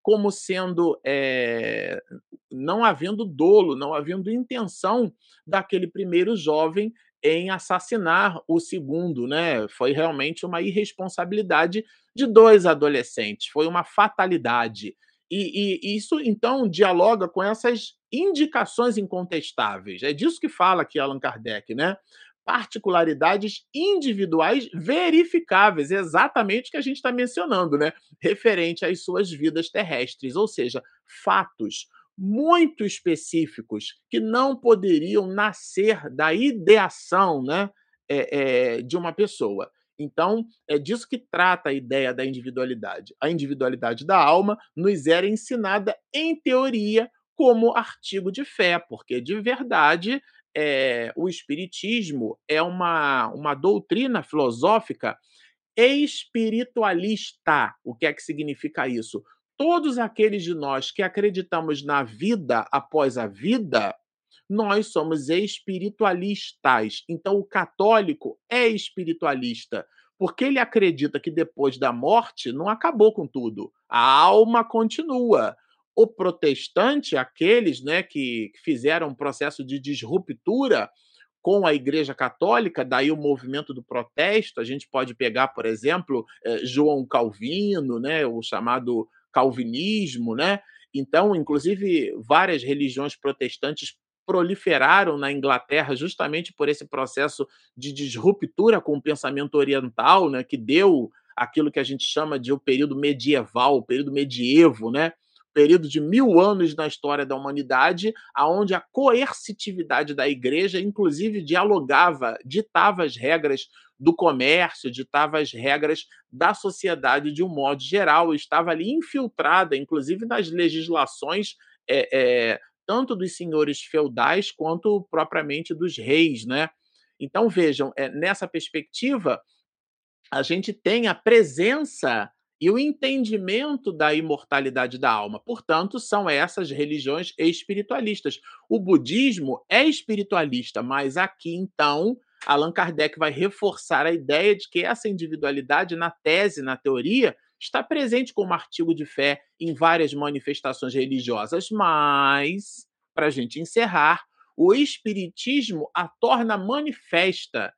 como sendo é, não havendo dolo, não havendo intenção daquele primeiro jovem em assassinar o segundo, né? Foi realmente uma irresponsabilidade de dois adolescentes, foi uma fatalidade. E, e, isso então dialoga com essas indicações incontestáveis. É disso que fala aqui Allan Kardec, né? particularidades individuais verificáveis, exatamente o que a gente está mencionando, né? Referente às suas vidas terrestres, ou seja, fatos muito específicos que não poderiam nascer da ideação né, é, é, de uma pessoa. Então, é disso que trata a ideia da individualidade. A individualidade da alma nos era ensinada, em teoria, como artigo de fé, porque de verdade é, o Espiritismo é uma, uma doutrina filosófica espiritualista. O que é que significa isso? Todos aqueles de nós que acreditamos na vida após a vida, nós somos espiritualistas. Então, o católico é espiritualista, porque ele acredita que depois da morte não acabou com tudo, a alma continua. O protestante, aqueles né, que fizeram um processo de disruptura com a Igreja Católica, daí o movimento do protesto, a gente pode pegar, por exemplo, eh, João Calvino, né, o chamado calvinismo, né? Então, inclusive, várias religiões protestantes proliferaram na Inglaterra justamente por esse processo de disruptura com o pensamento oriental, né, que deu aquilo que a gente chama de o período medieval, o período medievo, né? período de mil anos na história da humanidade, aonde a coercitividade da igreja, inclusive, dialogava, ditava as regras do comércio, ditava as regras da sociedade de um modo geral, estava ali infiltrada, inclusive nas legislações é, é, tanto dos senhores feudais quanto propriamente dos reis, né? Então vejam, é, nessa perspectiva, a gente tem a presença e o entendimento da imortalidade da alma. Portanto, são essas religiões espiritualistas. O budismo é espiritualista, mas aqui então Allan Kardec vai reforçar a ideia de que essa individualidade, na tese, na teoria, está presente como artigo de fé em várias manifestações religiosas. Mas, para a gente encerrar, o Espiritismo a torna manifesta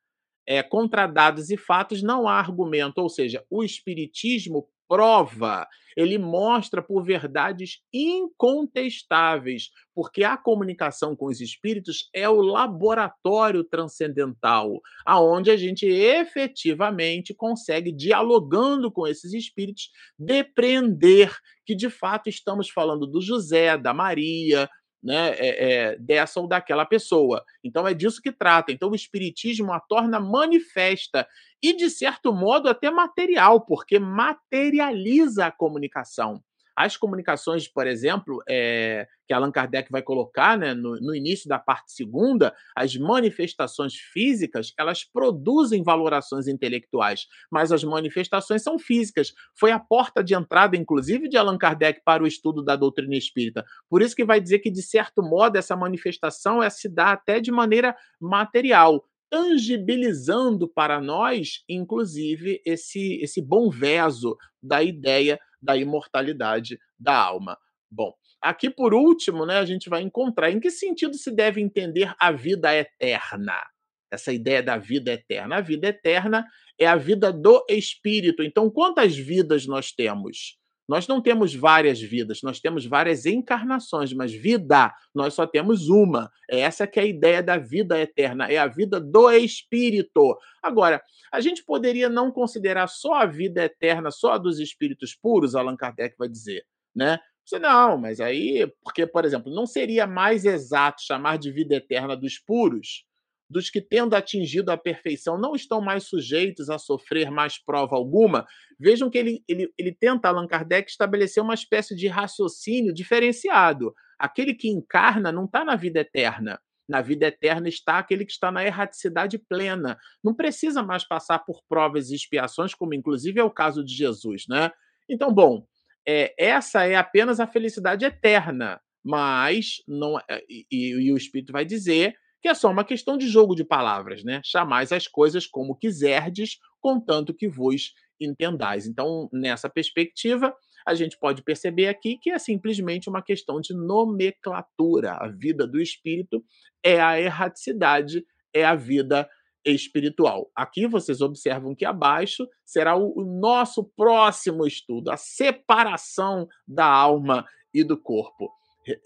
é, contra dados e fatos não há argumento, ou seja, o Espiritismo prova, ele mostra por verdades incontestáveis, porque a comunicação com os espíritos é o laboratório transcendental, aonde a gente efetivamente consegue, dialogando com esses espíritos, depreender que de fato estamos falando do José, da Maria, né, é, é, dessa ou daquela pessoa. Então é disso que trata. Então o espiritismo a torna manifesta e de certo modo até material, porque materializa a comunicação. As comunicações, por exemplo, é, que Allan Kardec vai colocar né, no, no, início da parte segunda, as manifestações físicas, elas produzem valorações intelectuais, mas as manifestações são físicas. Foi a porta de entrada, inclusive, de Allan Kardec para o estudo da doutrina espírita. Por isso que vai dizer que, de certo modo, essa manifestação se dá até de maneira material tangibilizando para nós, inclusive, esse, esse bom verso da ideia da imortalidade da alma. Bom, aqui por último, né, a gente vai encontrar em que sentido se deve entender a vida eterna. Essa ideia da vida eterna. A vida eterna é a vida do espírito. Então, quantas vidas nós temos? Nós não temos várias vidas, nós temos várias encarnações, mas vida nós só temos uma. É essa que é a ideia da vida eterna, é a vida do espírito. Agora, a gente poderia não considerar só a vida eterna, só a dos espíritos puros, Allan Kardec vai dizer, né? Não, mas aí, porque, por exemplo, não seria mais exato chamar de vida eterna dos puros dos que, tendo atingido a perfeição, não estão mais sujeitos a sofrer mais prova alguma, vejam que ele, ele, ele tenta, Allan Kardec, estabelecer uma espécie de raciocínio diferenciado. Aquele que encarna não está na vida eterna. Na vida eterna está aquele que está na erraticidade plena. Não precisa mais passar por provas e expiações, como inclusive é o caso de Jesus, né? Então, bom, é, essa é apenas a felicidade eterna, mas não é, e, e o Espírito vai dizer que é só uma questão de jogo de palavras, né? Chamais as coisas como quiserdes, contanto que vos entendais. Então, nessa perspectiva, a gente pode perceber aqui que é simplesmente uma questão de nomenclatura. A vida do espírito é a erraticidade, é a vida espiritual. Aqui vocês observam que abaixo será o, nosso próximo estudo, a separação da alma e do corpo.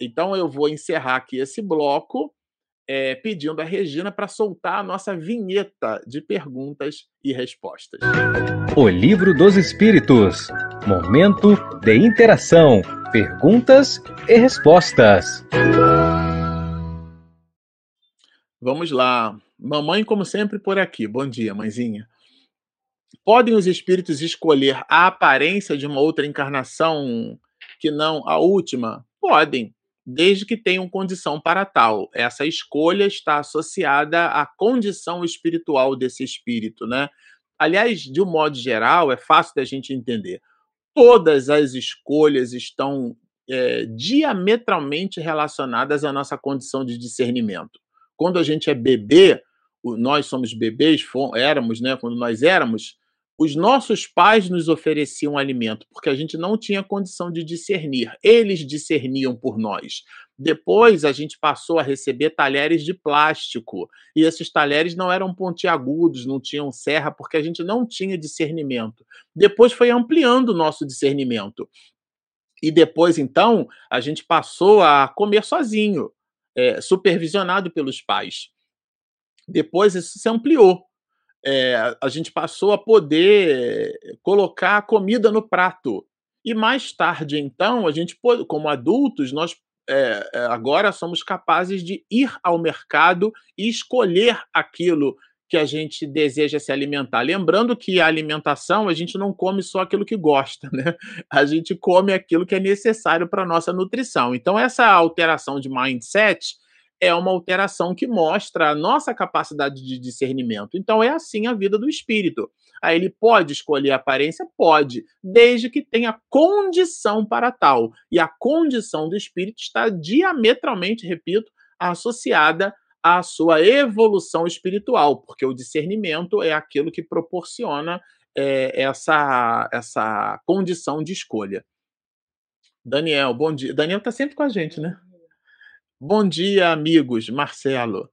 Então eu vou encerrar aqui esse bloco é, pedindo a Regina para soltar a nossa vinheta de perguntas e respostas. O Livro dos Espíritos Momento de interação, perguntas e respostas. Vamos lá. Mamãe, como sempre, por aqui. Bom dia, mãezinha. Podem os espíritos escolher a aparência de uma outra encarnação que não a última? Podem desde que tenham condição para tal. Essa escolha está associada à condição espiritual desse espírito, né? Aliás, de um modo geral, é fácil da gente entender. Todas as escolhas estão é, diametralmente relacionadas à nossa condição de discernimento. Quando a gente é bebê, nós somos bebês, éramos, né? Quando nós éramos, os nossos pais nos ofereciam alimento porque a gente não tinha condição de discernir. Eles discerniam por nós. Depois a gente passou a receber talheres de plástico e esses talheres não eram pontiagudos, não tinham serra porque a gente não tinha discernimento. Depois foi ampliando o nosso discernimento. E depois, então, a gente passou a comer sozinho, é, supervisionado pelos pais. Depois isso se ampliou é, a gente passou a poder colocar a comida no prato. E mais tarde, então, a gente, como adultos, nós é, agora somos capazes de ir ao mercado e escolher aquilo que a gente deseja se alimentar. Lembrando que a alimentação a gente não come só aquilo que gosta, [laughs] né? A gente come aquilo que é necessário para a nossa nutrição. Então, essa alteração de mindset é uma alteração que mostra a nossa capacidade de discernimento. Então é assim a vida do espírito. Aí ele pode escolher a aparência? Pode, desde que tenha condição para tal. E a condição do espírito está diametralmente, repito, associada à sua evolução espiritual, porque o discernimento é aquilo que proporciona é, essa, essa condição de escolha. Daniel, bom dia. Daniel está sempre com a gente, né? Bom dia, amigos. Marcelo.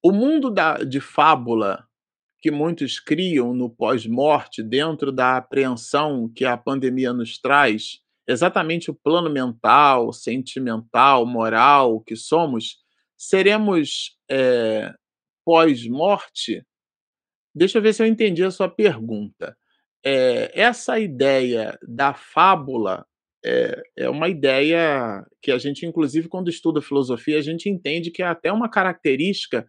O mundo da, de fábula que muitos criam no pós-morte, dentro da apreensão que a pandemia nos traz, exatamente o plano mental, sentimental, moral que somos, seremos é, pós-morte? Deixa eu ver se eu entendi a sua pergunta. É, essa ideia da fábula é, é uma ideia que a gente, inclusive, quando estuda filosofia, a gente entende que é até uma característica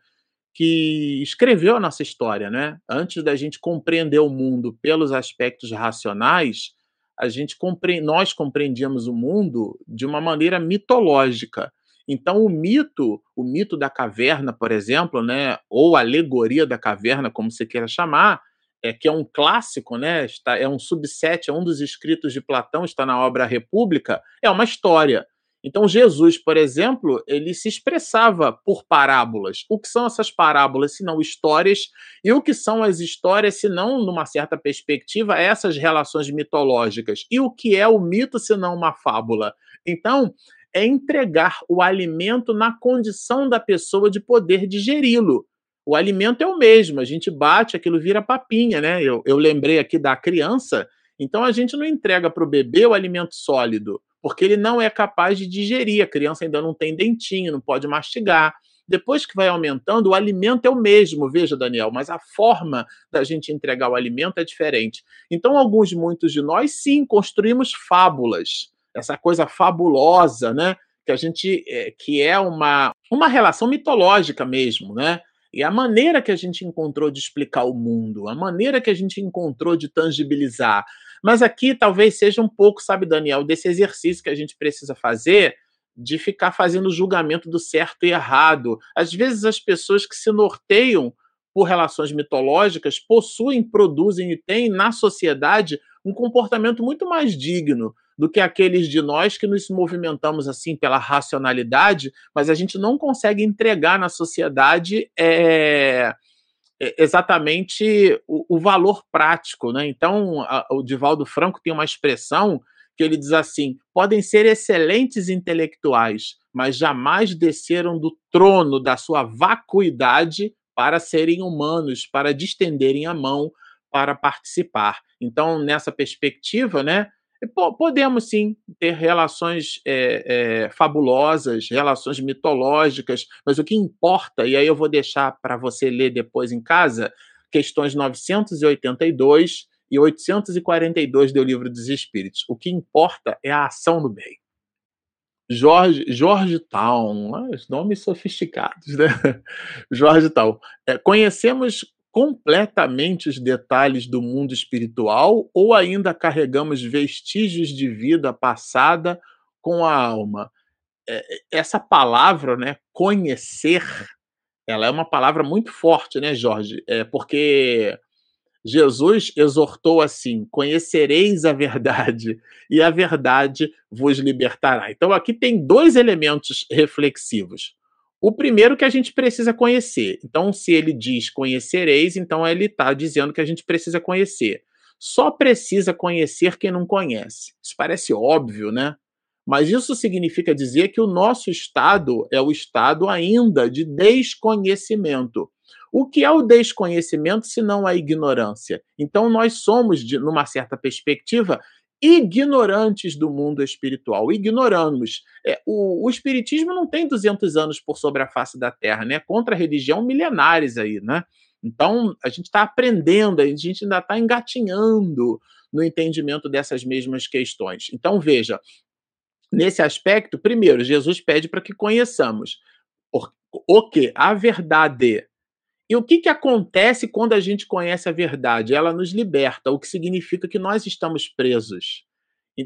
que escreveu a nossa história, né? Antes da gente compreender o mundo pelos aspectos racionais, a gente compre... nós compreendíamos o mundo de uma maneira mitológica. Então, o mito, o mito da caverna, por exemplo, né, ou alegoria da caverna, como você queira chamar, é, que é um clássico, né? Está, é um subset, é um dos escritos de Platão, está na obra República, é uma história. Então, Jesus, por exemplo, ele se expressava por parábolas. O que são essas parábolas, se não histórias? E o que são as histórias, se não, numa certa perspectiva, essas relações mitológicas? E o que é o mito, se não uma fábula? Então, é entregar o alimento na condição da pessoa de poder digeri-lo. O alimento é o mesmo, a gente bate, aquilo vira papinha, né? Eu, eu lembrei aqui da criança, então a gente não entrega para o bebê o alimento sólido, porque ele não é capaz de digerir, a criança ainda não tem dentinho, não pode mastigar. Depois que vai aumentando, o alimento é o mesmo, veja, Daniel, mas a forma da gente entregar o alimento é diferente. Então, alguns, muitos de nós, sim, construímos fábulas, essa coisa fabulosa, né? Que a gente, é, que é uma, uma relação mitológica mesmo, né? E a maneira que a gente encontrou de explicar o mundo, a maneira que a gente encontrou de tangibilizar. Mas aqui talvez seja um pouco, sabe, Daniel, desse exercício que a gente precisa fazer de ficar fazendo julgamento do certo e errado. Às vezes, as pessoas que se norteiam por relações mitológicas possuem, produzem e têm na sociedade um comportamento muito mais digno do que aqueles de nós que nos movimentamos assim pela racionalidade, mas a gente não consegue entregar na sociedade é, é exatamente o, o, valor prático. Né? Então, a, o Divaldo Franco tem uma expressão que ele diz assim: podem ser excelentes intelectuais, mas jamais desceram do trono da sua vacuidade para serem humanos, para distenderem a mão para participar. Então, nessa perspectiva, né, podemos sim ter relações é, é, fabulosas, relações mitológicas, mas o que importa, e aí eu vou deixar para você ler depois em casa, questões 982 e 842 do Livro dos Espíritos. O que importa é a ação do bem. Jorge, Jorge Town, ah, os nomes sofisticados, né? [laughs] Jorge Town. É, conhecemos completamente os detalhes do mundo espiritual ou ainda carregamos vestígios de vida passada com a alma? É, essa palavra, né, conhecer, ela é uma palavra muito forte, né, Jorge? É porque Jesus exortou assim: conhecereis a verdade, e a verdade vos libertará. Então, aqui tem dois elementos reflexivos. O primeiro que a gente precisa conhecer. Então, se ele diz conhecereis, então ele está dizendo que a gente precisa conhecer. Só precisa conhecer quem não conhece. Isso parece óbvio, né? Mas isso significa dizer que o nosso estado é o estado ainda de desconhecimento. O que é o desconhecimento se não a ignorância? Então, nós somos, de, numa certa perspectiva, ignorantes do mundo espiritual. Ignoramos. É, o, o, Espiritismo não tem 200 anos por sobre a face da Terra, né? Contra a religião milenares aí, né? Então, a gente está aprendendo, a gente ainda está engatinhando no entendimento dessas mesmas questões. Então, veja, nesse aspecto, primeiro, Jesus pede para que conheçamos o que? A verdade. E o que, que acontece quando a gente conhece a verdade? Ela nos liberta, o que significa que nós estamos presos.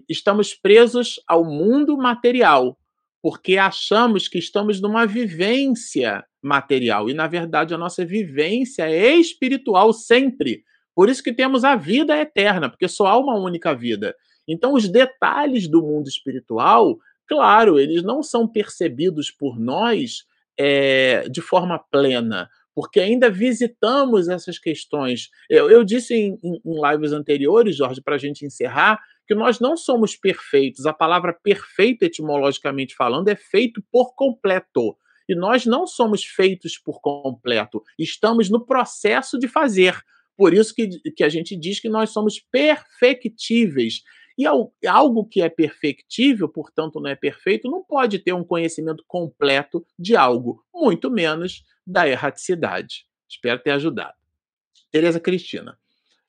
Estamos presos ao mundo material, porque achamos que estamos numa vivência material. E, na verdade, a nossa vivência é espiritual sempre. Por isso que temos a vida eterna, porque só há uma única vida. Então, os detalhes do mundo espiritual, claro, eles não são percebidos por nós é, de forma plena porque ainda visitamos essas questões. Eu, eu disse em, em, em lives anteriores, Jorge, para a gente encerrar, que nós não somos perfeitos. A palavra perfeito, etimologicamente falando, é feito por completo. E nós não somos feitos por completo. Estamos no processo de fazer. Por isso que, que a gente diz que nós somos perfectíveis. E algo que é perfectível, portanto não é perfeito, não pode ter um conhecimento completo de algo, muito menos da erraticidade. Espero ter ajudado. Tereza Cristina.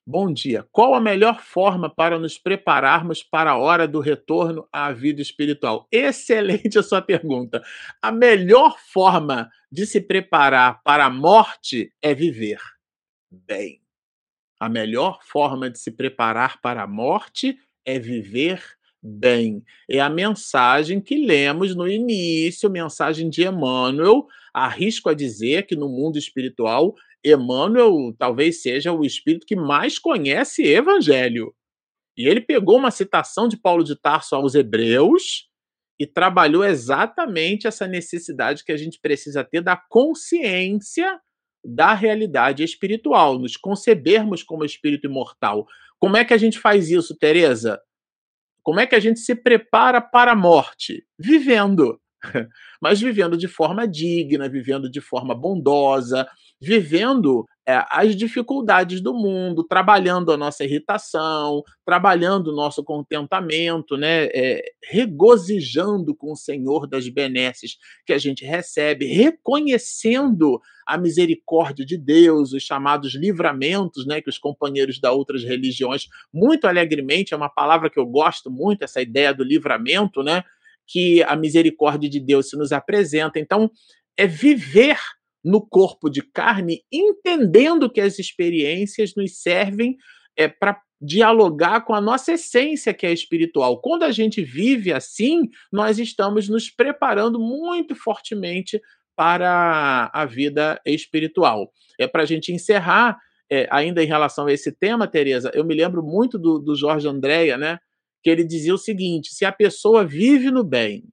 Bom dia. Qual a melhor forma para nos prepararmos para a hora do retorno à vida espiritual? Excelente a sua pergunta. A melhor forma de se preparar para a morte é viver bem. A melhor forma de se preparar para a morte é viver bem. É a mensagem que lemos no início, mensagem de Emmanuel. Arrisco a dizer que no mundo espiritual, Emmanuel talvez seja o espírito que mais conhece evangelho. E ele pegou uma citação de Paulo de Tarso aos Hebreus e trabalhou exatamente essa necessidade que a gente precisa ter da consciência da realidade espiritual, nos concebermos como espírito imortal. Como é que a gente faz isso, Teresa? Como é que a gente se prepara para a morte? Vivendo. [laughs] Mas vivendo de forma digna, vivendo de forma bondosa, vivendo é, as dificuldades do mundo, trabalhando a nossa irritação, trabalhando o nosso contentamento, né? É, regozijando com o Senhor das benesses que a gente recebe, reconhecendo a misericórdia de Deus, os chamados livramentos, né? Que os companheiros da outras religiões, muito alegremente, é uma palavra que eu gosto muito, essa ideia do livramento, né? Que a misericórdia de Deus se nos apresenta. Então, é viver no corpo de carne, entendendo que as experiências nos servem é, para dialogar com a nossa essência que é espiritual. Quando a gente vive assim, nós estamos nos preparando muito fortemente para a vida espiritual. É para a gente encerrar, é, ainda em relação a esse tema, Tereza, eu me lembro muito do, do Jorge Andréia, né? Que ele dizia o seguinte: se a pessoa vive no bem,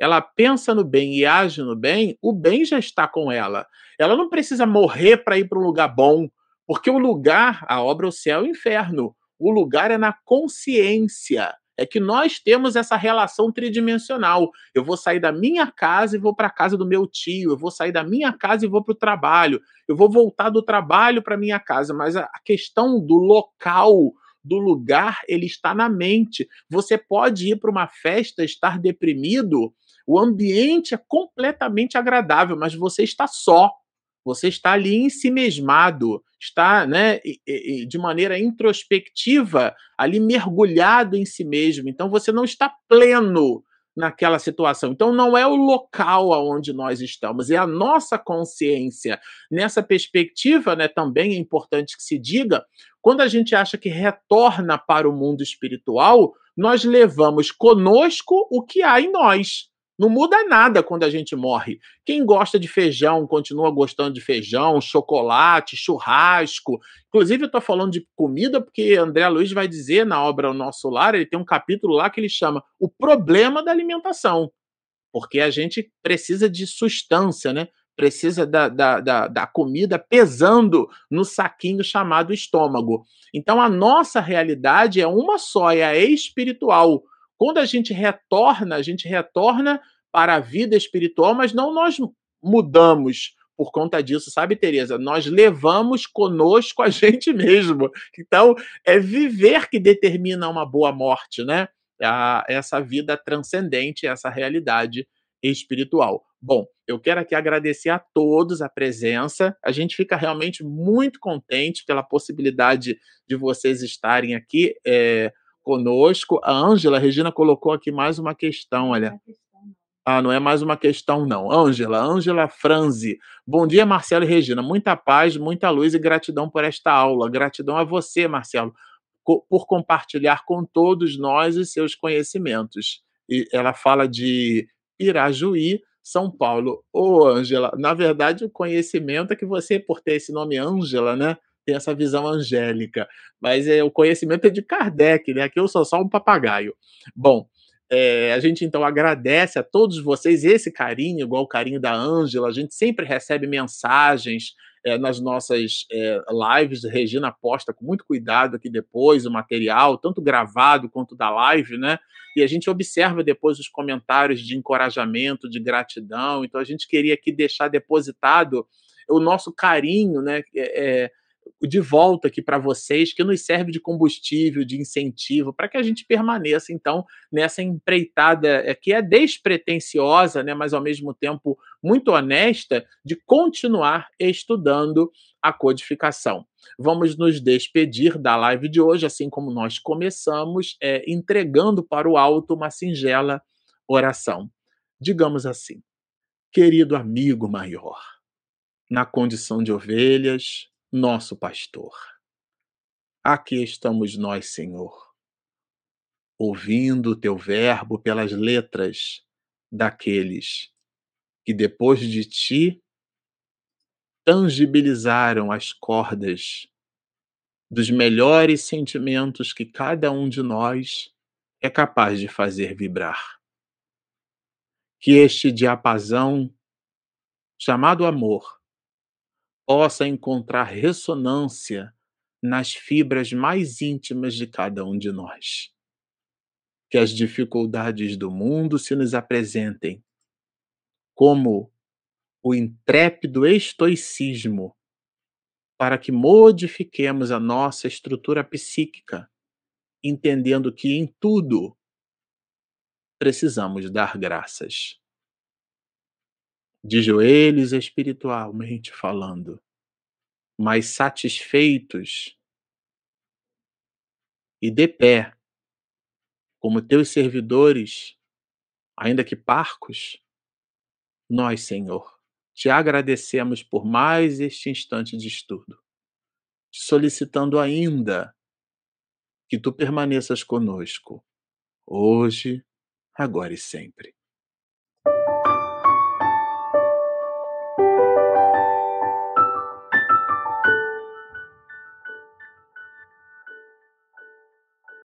ela pensa no bem e age no bem, o bem já está com ela. Ela não precisa morrer para ir para um lugar bom, porque o lugar, a obra, é o céu e o inferno. O lugar é na consciência. É que nós temos essa relação tridimensional. Eu vou sair da minha casa e vou para a casa do meu tio. Eu vou sair da minha casa e vou para o trabalho. Eu vou voltar do trabalho para minha casa. Mas a questão do local, do lugar, ele está na mente. Você pode ir para uma festa, estar deprimido o ambiente é completamente agradável, mas você está só. Você está ali em si mesmado, está né, de maneira introspectiva, ali mergulhado em si mesmo. Então você não está pleno naquela situação. Então não é o local aonde nós estamos, é a nossa consciência. Nessa perspectiva, né, também é importante que se diga, quando a gente acha que retorna para o mundo espiritual, nós levamos conosco o que há em nós. Não muda nada quando a gente morre. Quem gosta de feijão continua gostando de feijão, chocolate, churrasco. Inclusive, eu estou falando de comida porque André Luiz vai dizer na obra O Nosso Lar, ele tem um capítulo lá que ele chama O Problema da Alimentação. Porque a gente precisa de substância, né? Precisa da, da, da, da comida pesando no saquinho chamado estômago. Então, a nossa realidade é uma só, é a espiritual. Quando a gente retorna, a gente retorna para a vida espiritual, mas não nós mudamos por conta disso, sabe, Tereza? Nós levamos conosco a [laughs] gente mesmo. Então, é viver que determina uma boa morte, né? A, essa vida transcendente, essa realidade espiritual. Bom, eu quero aqui agradecer a todos a presença. A gente fica realmente muito contente pela possibilidade de vocês estarem aqui. É, conosco. A Ângela, a Regina colocou aqui mais uma questão, olha. Ah, não é mais uma questão, não. Ângela, Ângela Franzi. Bom dia, Marcelo e Regina. Muita paz, muita luz e gratidão por esta aula. Gratidão a você, Marcelo, por compartilhar com todos nós os seus conhecimentos. E ela fala de Irajuí, São Paulo. Ô, Ângela, na verdade, o conhecimento é que você, por ter esse nome Ângela, né? Tem essa visão angélica. Mas é, o conhecimento é de Kardec, né? Aqui eu sou só um papagaio. Bom, é, a gente então agradece a todos vocês esse carinho, igual o carinho da Ângela. A gente sempre recebe mensagens é, nas nossas é, lives. Regina posta com muito cuidado aqui depois o material, tanto gravado quanto da live, né? E a gente observa depois os comentários de encorajamento, de gratidão. Então a gente queria aqui deixar depositado o nosso carinho, né? É, de volta aqui para vocês, que nos serve de combustível, de incentivo, para que a gente permaneça, então, nessa empreitada é, que é despretensiosa, né, mas ao mesmo tempo muito honesta, de continuar estudando a codificação. Vamos nos despedir da live de hoje, assim como nós começamos, é, entregando para o alto uma singela oração. Digamos assim, querido amigo maior, na condição de ovelhas, nosso pastor. Aqui estamos nós, Senhor, ouvindo o teu verbo pelas letras daqueles que depois de ti tangibilizaram as cordas dos melhores sentimentos que cada um de nós é capaz de fazer vibrar. Que este diapasão chamado amor possa encontrar ressonância nas fibras mais íntimas de cada um de nós. que as dificuldades do mundo se nos apresentem como o intrépido estoicismo para que modifiquemos a nossa estrutura psíquica, entendendo que em tudo precisamos dar graças. De joelhos espiritualmente falando, mas satisfeitos e de pé, como teus servidores, ainda que parcos, nós, Senhor, te agradecemos por mais este instante de estudo, solicitando ainda que tu permaneças conosco, hoje, agora e sempre.